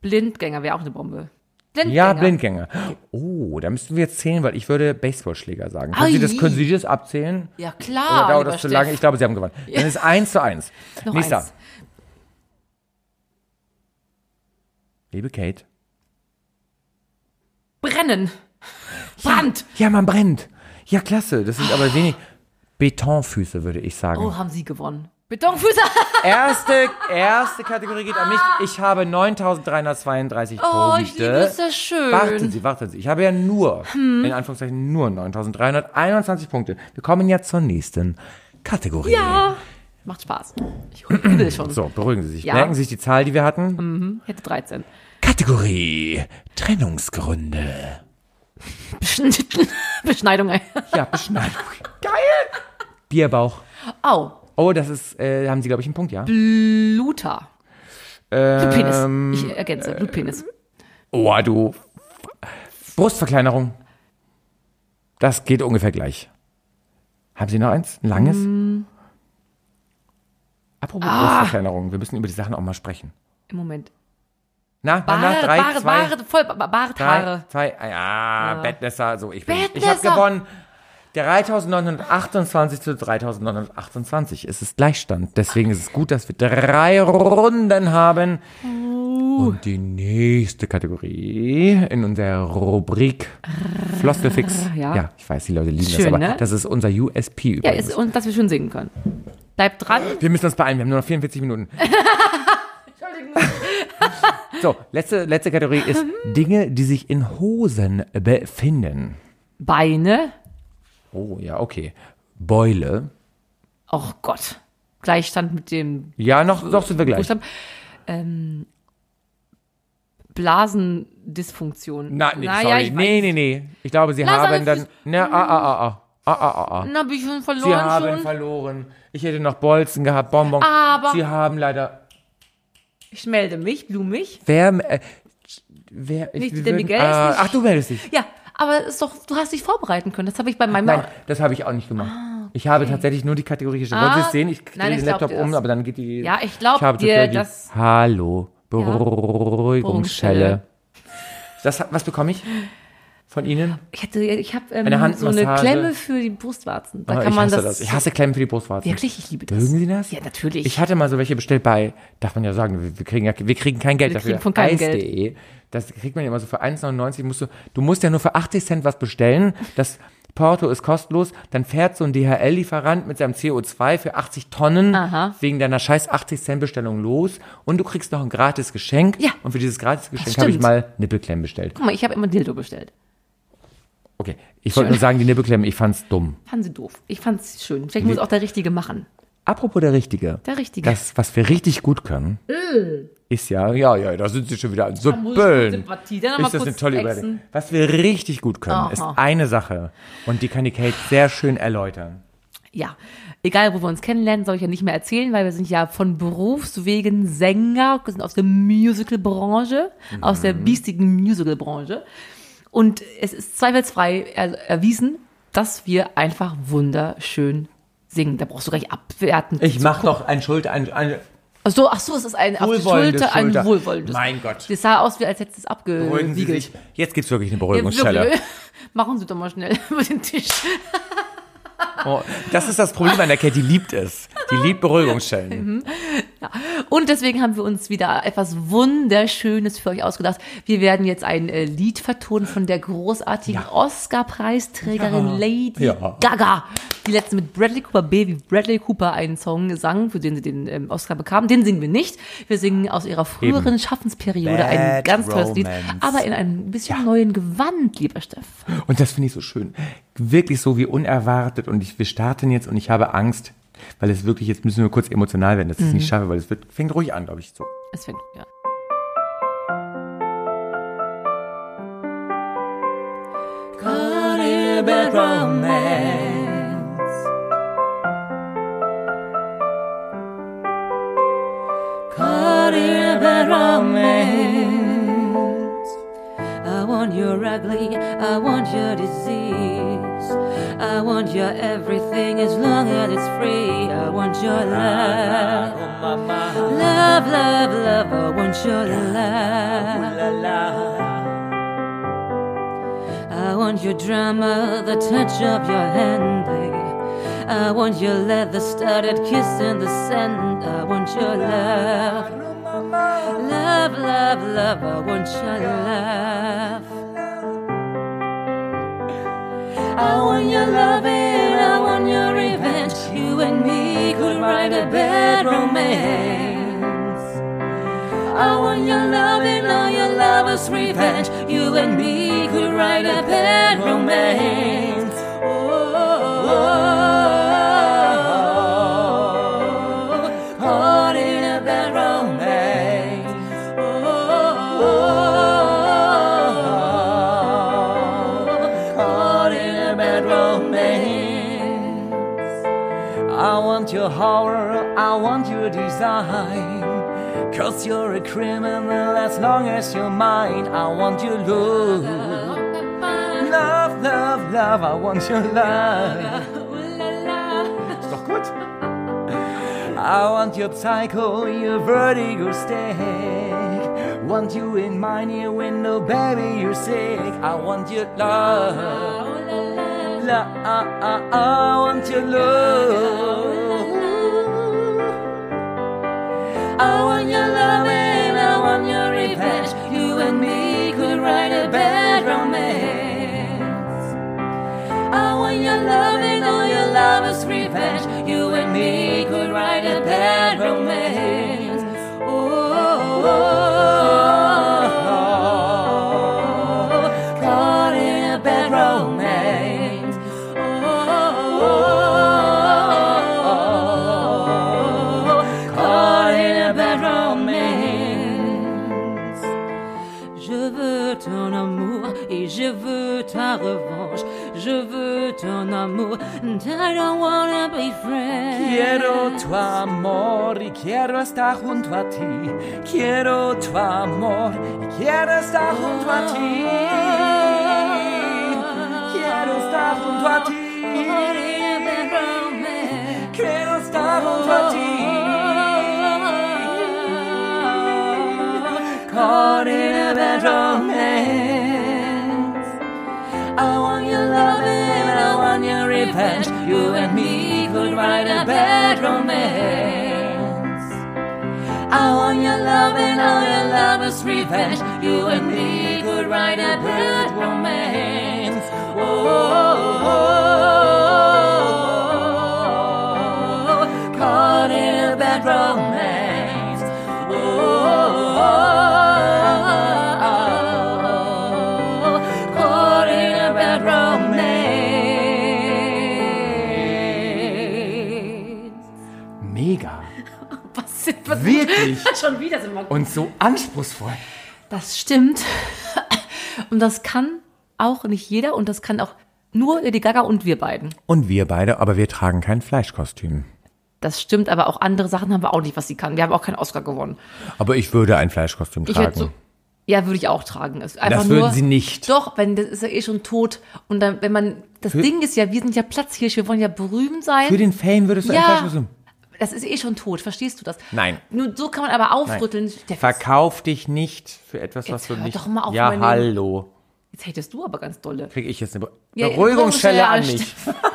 Blindgänger wäre auch eine Bombe. Blindgänger. Ja, Blindgänger. Oh, da müssten wir jetzt zählen, weil ich würde Baseballschläger sagen. Können Sie das, können Sie das abzählen? Ja, Oder klar. dauert lieber das zu lange? Ich glaube, Sie haben gewonnen. Dann ist eins zu eins. Noch Nächster. eins. Liebe Kate. Brennen. Brand. Ja, man brennt. Ja, klasse. Das sind aber wenig Betonfüße, würde ich sagen. Oh, haben Sie gewonnen. Betonfüße. Erste, erste Kategorie geht an mich. Ich habe 9332 Oh, Punkte. ich liebe es, das ist schön. Warten Sie, warten Sie. Ich habe ja nur, in Anführungszeichen, nur 9321 Punkte. Wir kommen jetzt zur nächsten Kategorie. Ja. Macht Spaß. Ich will schon. So, beruhigen Sie sich. Ja. Merken Sie sich die Zahl, die wir hatten. Ich hätte 13. Kategorie Trennungsgründe. Beschnitten. Beschneidung. Ja, Beschneidung. Geil. Bierbauch. Au. Oh, das ist, äh, haben Sie, glaube ich, einen Punkt, ja? Bluter. Blutpenis. Ähm, Ich ergänze. Blutpenis. oh, du. Brustverkleinerung. Das geht ungefähr gleich. Haben Sie noch eins? Ein langes? Apropos Brustverkleinerung, wir müssen über die Sachen auch mal sprechen. Im Moment. Na, na, na, drei, Bart, zwei, Bart, voll Bart, drei, Haare. zwei, ah, ja, Bettnässer, so, ich bin, ich habe gewonnen. 3928 zu 3928. Es ist Gleichstand. Deswegen ist es gut, dass wir drei Runden haben. Uh. Und die nächste Kategorie in unserer Rubrik Floskelfix. Ja. ja, ich weiß, die Leute lieben das, Schön, aber ne? das ist unser USP Ja, übrigens. ist, und dass wir schön singen können. Bleibt dran. wir müssen uns beeilen, wir haben nur noch 44 Minuten. so, letzte, letzte Kategorie ist Dinge, die sich in Hosen befinden. Beine. Oh, ja, okay. Beule. Oh Gott. Gleichstand mit dem Ja, noch, noch sind wir gleich. Ähm, Blasendysfunktion. Na, nee, Naja, sorry. ich nee, nee, nee. Ich glaube, sie Lass haben dann. Na, ah, ah, ah, ah. Ah, ah, ah, ah. Na, hab ich schon Sie verloren haben schon. verloren. Ich hätte noch Bolzen gehabt, Bonbon. Aber- Sie haben leider. Ich melde mich, blumig. Wer. Äh, wer ich, Nicht der Miguel, ah, ist nicht- ach, du meldest dich. Ja, aber ist doch, du hast dich vorbereiten können. Das habe ich bei meinem Nein, das habe ich auch nicht gemacht. Ich habe tatsächlich nur die Kategorie ihr Ah, es sehen? Ich drehe den Laptop um, das. aber dann geht die. Ja, ich glaub habe dir, dass- Hallo. Beruhigungsstelle. Beruhigungsstelle. Das, was bekomme ich von Ihnen? Ich hätte, ich habe ähm, Eine so eine. Klemme für die Brustwarzen. Da Oh, kann ich man hasse das. das. Ich hasse Klemmen für die Brustwarzen. Wirklich, ich liebe das. Mögen Sie das? Ja, natürlich. Ich hatte mal so welche bestellt bei, darf man ja sagen, wir, wir kriegen ja, wir kriegen kein Geld Wir dafür. kriegen von keinem Geld. Das kriegt man ja immer so für 1,99 musst du, du musst ja nur für 80 Cent was bestellen. Das Porto ist kostenlos. Dann fährt so ein DHL-Lieferant mit seinem CO2 für 80 Tonnen Aha. wegen deiner scheiß 80 Cent Bestellung los. Und du kriegst noch ein gratis Geschenk. Ja. Und für dieses gratis Geschenk habe ich mal Nippelklemmen bestellt. Guck mal, ich habe immer Dildo bestellt. Okay. Ich wollte nur sagen, die Nippelklemmen, ich fand's dumm. Fanden sie doof. Ich fand's schön. Vielleicht muss auch der Richtige machen. Apropos der Richtige. Der Richtige. Das, was wir richtig gut können, ist ja, ja, ja, da sind sie schon wieder an so Böllen. Ist das eine tolle. Überlegung. Was wir richtig gut können, Aha. ist eine Sache. Und die kann die Kate sehr schön erläutern. Ja, egal wo wir uns kennenlernen, soll ich ja nicht mehr erzählen, weil wir sind ja von Berufswegen Sänger, wir sind aus der Musical-Branche, aus Mhm. der biestigen Musical-Branche. Und es ist zweifelsfrei er, erwiesen, dass wir einfach wunderschön singen. Da brauchst du gleich abwerten. Ich mach noch ein Schulter, ein, ein Ach so, ach so, es ist ein Wohlwollendes Schulter, ein wohlwollendes. Mein Gott. Das sah aus, wie als hättest du es abgewiegelt. Jetzt gibt's wirklich eine Ja, Beruhigungsstelle. wirklich. Machen Sie doch mal schnell über den Tisch. Oh, das ist das Problem an der Kate, die liebt es. Die liebt Beruhigungsstellen. Und deswegen haben wir uns wieder etwas Wunderschönes für euch ausgedacht. Wir werden jetzt ein äh, Lied vertonen von der großartigen Oscar-Preisträgerin Lady Ja. Gaga, die letzte mit Bradley Cooper, Baby Bradley Cooper, einen Song gesang, für den sie den ähm, Oscar bekam. Den singen wir nicht. Wir singen aus ihrer früheren Schaffensperiode ein Bad ganz tolles Lied, Romance. aber in einem bisschen neuen Gewand, lieber Steff. Und das finde ich so schön. Wirklich so wie unerwartet. Und ich, wir starten jetzt und ich habe Angst, weil es wirklich, jetzt müssen wir kurz emotional werden, dass ich es nicht schaffe, weil es wird, fängt ruhig an, glaube ich. So. Es fängt, ja. I want your ugly, I want your disease. I want your everything as long as it's free. I want your love. Love, love, love, I want your love. I want your drama, the touch of your hand. I want your leather studded kiss in the sand. I want your love. Love, love, love, I want your love. I want your loving, I want your revenge. You and me could write a bad romance. I want your loving, all your lover's revenge. You and me could write a bad romance. Oh, oh, oh. I want your horror, I want your design. Cause you're a criminal as long as you're mine. I want your love. Love, love, love, I want your love. Ist doch gut. I want your psycho, your vertigo stick. Want you in my near window, baby, you're sick. I want your love. Love, ah, ah, ah, I want your love. Oh, I want your love and oh, I want your revenge. You and me could write a bad romance. Oh, I want your love and all your love's revenge. You amour and I don't wanna be friends. Quiero tu amor y quiero estar junto a ti. Quiero tu amor y quiero estar junto a ti. Quiero estar junto a ti. Quiero estar junto a ti. Caught in a romance. I want your love and I want your revenge. You and me could write a bad romance. I want your love and all your love's revenge. You and me could write a bad romance. Oh, caught in a bad romance. Oh, Wirklich? Schon wieder sind wir gut. Und so anspruchsvoll. Das stimmt. Und das kann auch nicht jeder und das kann auch nur Lady Gaga und wir beiden. Und wir beide, aber wir tragen kein Fleischkostüm. Das stimmt, aber auch andere Sachen haben wir auch nicht, was sie kann. Wir haben auch keinen Oscar gewonnen. Aber ich würde ein Fleischkostüm Ich tragen. so, ja, würde ich auch tragen. Einfach das würden nur, sie nicht. Doch, wenn das ist ja eh schon tot. Und dann, wenn man, das Für- Ding ist ja, wir sind ja Platzhirsch, wir wollen ja berühmt sein. Für den Fame würdest du ein ja, Fleischkostüm. Das ist eh schon tot, verstehst du das? Nein. Nur so kann man aber aufrütteln. Der, Verkauf dich nicht für etwas, was Jetzt du hör nicht. doch mal auf, ja, meine- hallo. jetzt hättest du aber ganz dolle. Krieg ich jetzt eine Be Ja, Beruhigungsschelle an Beruhigungsschelle mich.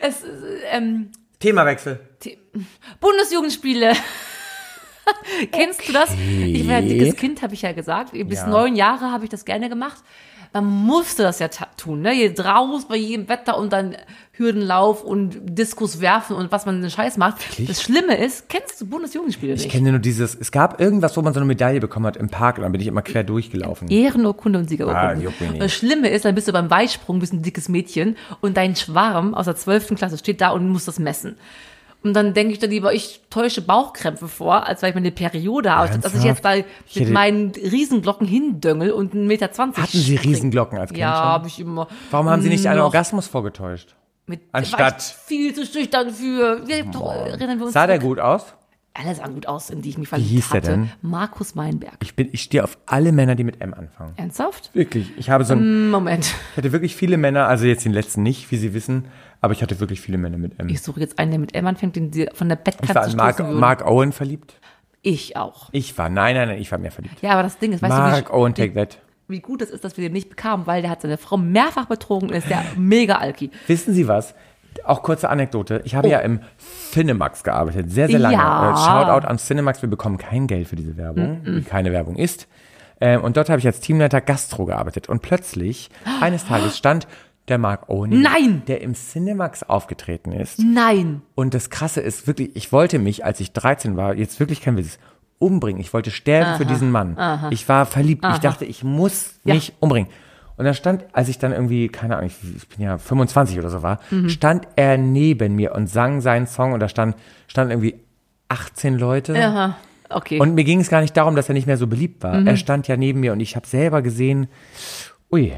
Es, ähm, Themawechsel. Bundesjugendspiele. Kennst du das? Ich war ja dickes Kind, habe ich ja gesagt. Bis Ja. neun Jahre habe ich das gerne gemacht. Man musste das ja tun, ne? Hier draus bei jedem Wetter und dann Hürdenlauf und Diskus werfen und was man den Scheiß macht. Das Schlimme ist, kennst du Bundesjugendspiele Ich nicht? kenne nur dieses, es gab irgendwas, wo man so eine Medaille bekommen hat im Park und dann bin ich immer quer durchgelaufen. Ehrenurkunde und Siegerurkunde. Ah, nicht. das Schlimme ist, dann bist du beim Weitsprung, bist ein dickes Mädchen und dein Schwarm aus der 12. Klasse steht da und muss das messen. Und dann denke ich dann lieber, ich täusche Bauchkrämpfe vor, als weil ich meine Periode habe, dass ich jetzt da mit hätte- meinen Riesenglocken hindöngel und 1,20 Meter Hatten Sie. Riesenglocken als Kind Ja, habe ich immer. Warum haben Sie nicht einen Orgasmus vorgetäuscht? Mit, Anstatt- viel zu schüchtern für. Wir, doch, erinnern wir uns Sah der zurück. gut aus? Alle sahen gut aus, in die ich mich verliebt hieß der denn? Markus Meinberg. Ich bin, ich stehe auf alle Männer, die mit M anfangen. Ernsthaft? Wirklich. Ich habe so ein, Moment. ich hatte wirklich viele Männer, also jetzt den letzten nicht, wie Sie wissen, aber ich hatte wirklich viele Männer mit M. Ich suche jetzt einen, der mit M anfängt, den sie von der Ich war Bettkante an Mark. Mark Owen verliebt. Ich auch. Ich war, nein, nein, nein, ich war mehr verliebt. Ja, aber das Ding ist, weißt Mark du, Owen, wie, take that. wie gut es ist, dass wir den nicht bekamen, weil der hat seine Frau mehrfach betrogen und ist der mega Alki. Wissen Sie was? Auch kurze Anekdote. Ich habe ja im Cinemax gearbeitet, sehr, sehr lange. Oh. Ja. Äh, Shoutout an Cinemax, wir bekommen kein Geld für diese Werbung, wie keine Werbung ist. Ähm, und dort habe ich als Teamleiter Gastro gearbeitet. Und plötzlich, eines Tages stand der Mark Owen, Nein! der im Cinemax aufgetreten ist. Nein. Und das Krasse ist wirklich, ich wollte mich, als ich 13 war, jetzt wirklich kein Witz, umbringen. Ich wollte sterben für diesen Mann. Ich war verliebt. Ich dachte, ich muss Ja. mich umbringen. Und dann stand, als ich dann irgendwie, keine Ahnung, ich, ich bin ja 25 oder so war, Mhm. stand er neben mir und sang seinen Song und da stand, standen irgendwie 18 Leute. Aha. Okay. Und mir ging es gar nicht darum, dass er nicht mehr so beliebt war. Mhm. Er stand ja neben mir und ich habe selber gesehen, ui,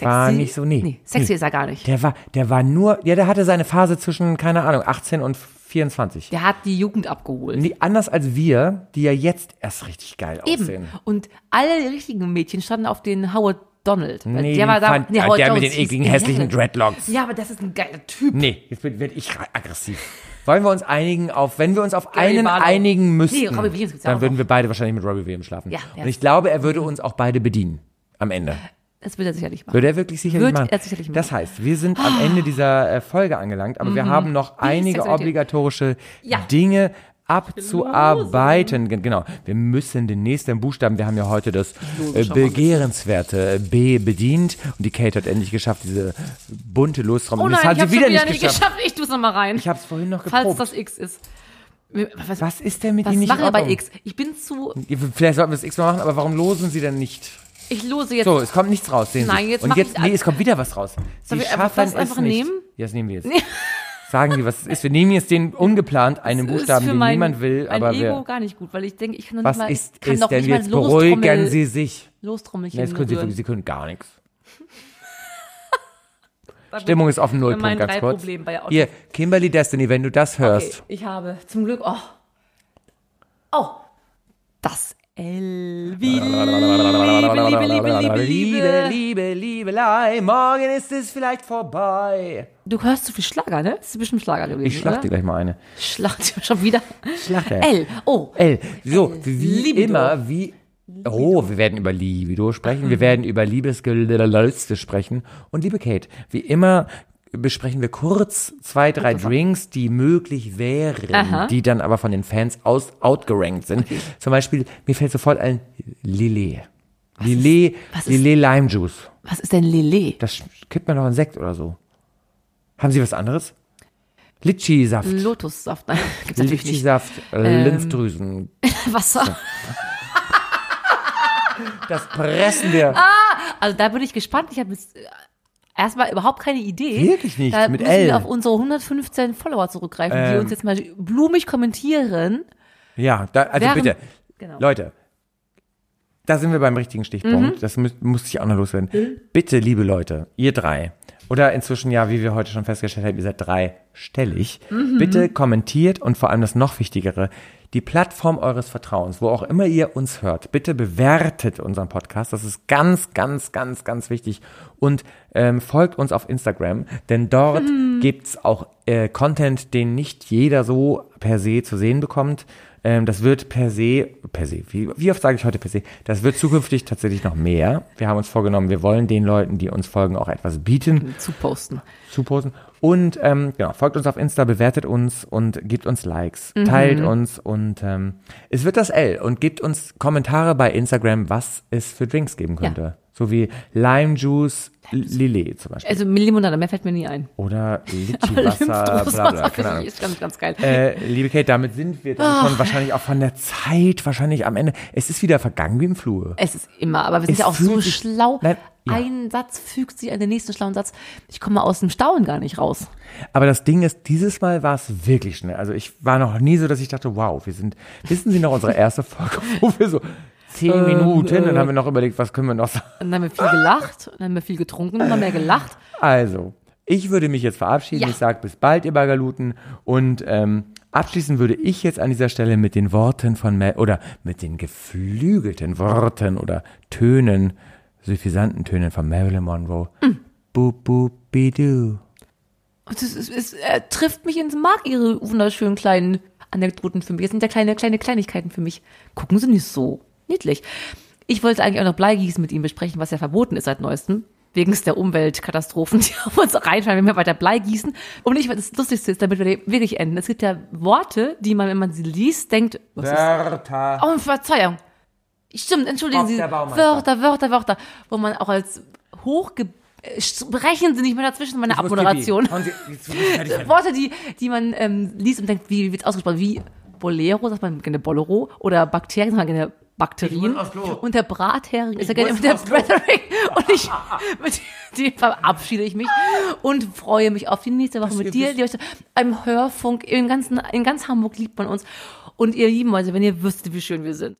war nicht so, nee. Nee, sexy nee. ist er gar nicht. Der war, der war nur, ja, der hatte seine Phase zwischen, keine Ahnung, 18 und 24. Der hat die Jugend abgeholt. Nee, anders als wir, die ja jetzt erst richtig geil Eben. aussehen. Und alle richtigen Mädchen standen auf den Howard Donald. Nee, der war da, fand, nee, Howard der mit den ekligen, hässlichen Dreadlocks. Ja, aber das ist ein geiler Typ. Nee, jetzt werde ich aggressiv. Wollen wir uns einigen auf, wenn wir uns auf Gary einen Barlow. einigen müssten, Nee, dann würden wir beide wahrscheinlich mit Robbie Williams schlafen. Ja, Und ich glaube, er würde uns auch beide bedienen. Am Ende. Das wird er sicherlich machen. Würde er wirklich sicherlich Wird machen. er sicherlich machen. Das heißt, wir sind am Ende dieser äh, Folge angelangt, aber wir haben noch einige obligatorische Ja. Dinge abzuarbeiten. Gen- Genau. Wir müssen den nächsten Buchstaben, wir haben ja heute das äh, begehrenswerte B bedient und die Kate hat endlich geschafft, diese bunte Lostrommel. Oh das nein, hat ich hab's sie wieder, wieder nicht geschafft. geschafft. Ich tu's noch mal rein. Ich habe es vorhin noch falls geprobt. das X ist. Was, Was ist denn mit was Ihnen nicht mache in ich bei? X? Ich bin zu. Vielleicht sollten wir das X mal machen, aber warum losen Sie denn nicht? Ich lose jetzt. So, es kommt nichts raus, sehen. Nein, jetzt Und jetzt, ich- nee, es kommt wieder was raus. Sie Sollen wir einfach schaffen das es einfach nicht. nehmen? Ja, das nehmen wir jetzt. Sagen Sie, was es ist. Wir nehmen jetzt den ungeplant, einen Das Buchstaben, den mein, niemand will, mein aber Ego wir, gar nicht gut, weil ich denke, ich kann doch was nicht mal. ist kann es doch denn nicht mal jetzt? Beruhigen Lostrommel- Sie sich. Lostrommelchen. Ja, das können Sie, berühren. Sie können gar nichts. Stimmung ist auf dem Bei meinen Nullpunkt, ganz drei kurz. Problemen bei Autos. Hier, Kimberly Destiny, wenn du das Okay, hörst. ich habe zum Glück. Oh. Oh. Das L. Wie Liebe, Liebe, Liebe, Liebe, Liebe, Liebe. Liebe, Liebelei, morgen ist es vielleicht vorbei. Du hörst zu viel Schlager, ne? Das ist bestimmt Schlager gewesen. Ich dir gleich mal eine. Schlacht schon wieder. Schlacht er. L. Oh. L. So, wie immer, wie. Oh, wir werden über Libido sprechen, wir werden über Liebesgelüste sprechen. Und liebe Kate, wie immer besprechen wir kurz zwei, drei Drinks, die möglich wären, Aha. die dann aber von den Fans aus outgerankt sind. Zum Beispiel, mir fällt sofort ein Lillet. Lillet, was ist- Lillet Lime Juice. Was ist denn Lele? Das kippt man noch in Sekt oder so. Haben Sie was anderes? Litschi-Saft. Lotussaft. Nein, gibt's natürlich nicht. Litschi-Saft, äh, Lymphdrüsen. Wasser. Das pressen wir. Also da bin ich gespannt. Ich habe jetzt äh, erstmal überhaupt keine Idee. Wirklich nicht, Da mit müssen L. wir auf unsere 115 Follower zurückgreifen, die Ähm. uns jetzt mal blumig kommentieren. Ja, da, also Während- bitte. Genau. Leute, da sind wir beim richtigen Stichpunkt. Mhm. Das muss, muss ich auch noch loswerden. Bitte, liebe Leute, ihr drei, oder inzwischen ja, wie wir heute schon festgestellt haben, ihr seid dreistellig, Mhm. bitte kommentiert und vor allem das noch Wichtigere, die Plattform eures Vertrauens, wo auch immer ihr uns hört, bitte bewertet unseren Podcast. Das ist ganz, ganz, ganz, ganz wichtig. Und ähm, folgt uns auf Instagram, denn dort Mhm. gibt's auch äh, Content, den nicht jeder so per se zu sehen bekommt. Ähm, das wird per se, per se, wie, wie oft sage ich heute per se, das wird zukünftig tatsächlich noch mehr. Wir haben uns vorgenommen, wir wollen den Leuten, die uns folgen, auch etwas bieten Zu posten. zu posten. Und ähm, genau, folgt uns auf Insta, bewertet uns und gebt uns Likes, teilt uns und ähm, es wird das L und gebt uns Kommentare bei Instagram, was es für Drinks geben könnte. So wie Lime Juice Lillet zum Beispiel. Also Limonade, mehr fällt mir nie ein. Oder Litchi-Wasser, bla bla, ich ist ganz, ganz geil. Äh, liebe Kate, damit sind wir dann schon wahrscheinlich auch von der Zeit, wahrscheinlich am Ende. Es ist wieder vergangen wie im Flur. Es ist immer, aber wir sind Es ja auch so schlau. Nein, ja. Ein Satz fügt sich an den nächsten schlauen Satz. Ich komme aus dem Staunen gar nicht raus. Aber das Ding ist, dieses Mal war es wirklich schnell. Also ich war noch nie so, dass ich dachte, wow, wir sind, wissen Sie noch unsere erste Folge, wo wir so zehn Minuten, dann haben wir noch überlegt, was können wir noch sagen. Und dann haben wir viel gelacht, und dann haben wir viel getrunken, noch mehr gelacht. Also, ich würde mich jetzt verabschieden. Ja. Ich sage bis bald, ihr Bagaluten. Und ähm, abschließen würde ich jetzt an dieser Stelle mit den Worten von Mel oder mit den geflügelten Worten oder Tönen, suffisanten Tönen von Marilyn Monroe. Mm. Bu, bu, bidu. Und es, es, es äh, trifft mich ins Mark, ihre wunderschönen kleinen Anekdoten für mich. Das sind ja kleine, kleine Kleinigkeiten für mich. Gucken Sie nicht so. Niedlich. Ich wollte eigentlich auch noch Bleigießen mit Ihnen besprechen, was ja verboten ist seit neuestem. Wegen der Umweltkatastrophen, die auf uns reinfallen, wenn wir weiter Blei gießen. Und nicht, weil das Lustigste ist, damit wir wirklich enden. Es gibt ja Worte, die man, wenn man sie liest, denkt, was ist Wörter. Oh, Verzeihung. Stimmt, entschuldigen Sie. Wörter, Wörter, Wörter. Wo man auch als hochge... äh, Sprechen Sie nicht mehr dazwischen, meine Abmoderation. Worte, die, die man ähm, liest und denkt, wie wird's ausgesprochen? Wie Bolero, sagt man gerne Bolero. Oder Bakterien, sagt man gerne Bakterien. Und der Brathering ist ja gerne mit der. Brethering. Und ich, mit dem verabschiede ich mich und freue mich auf die nächste Woche mit dir, heute einem Hörfunk in, ganzen, in ganz Hamburg liebt man uns. Und ihr Lieben, also wenn ihr wüsstet, wie schön wir sind.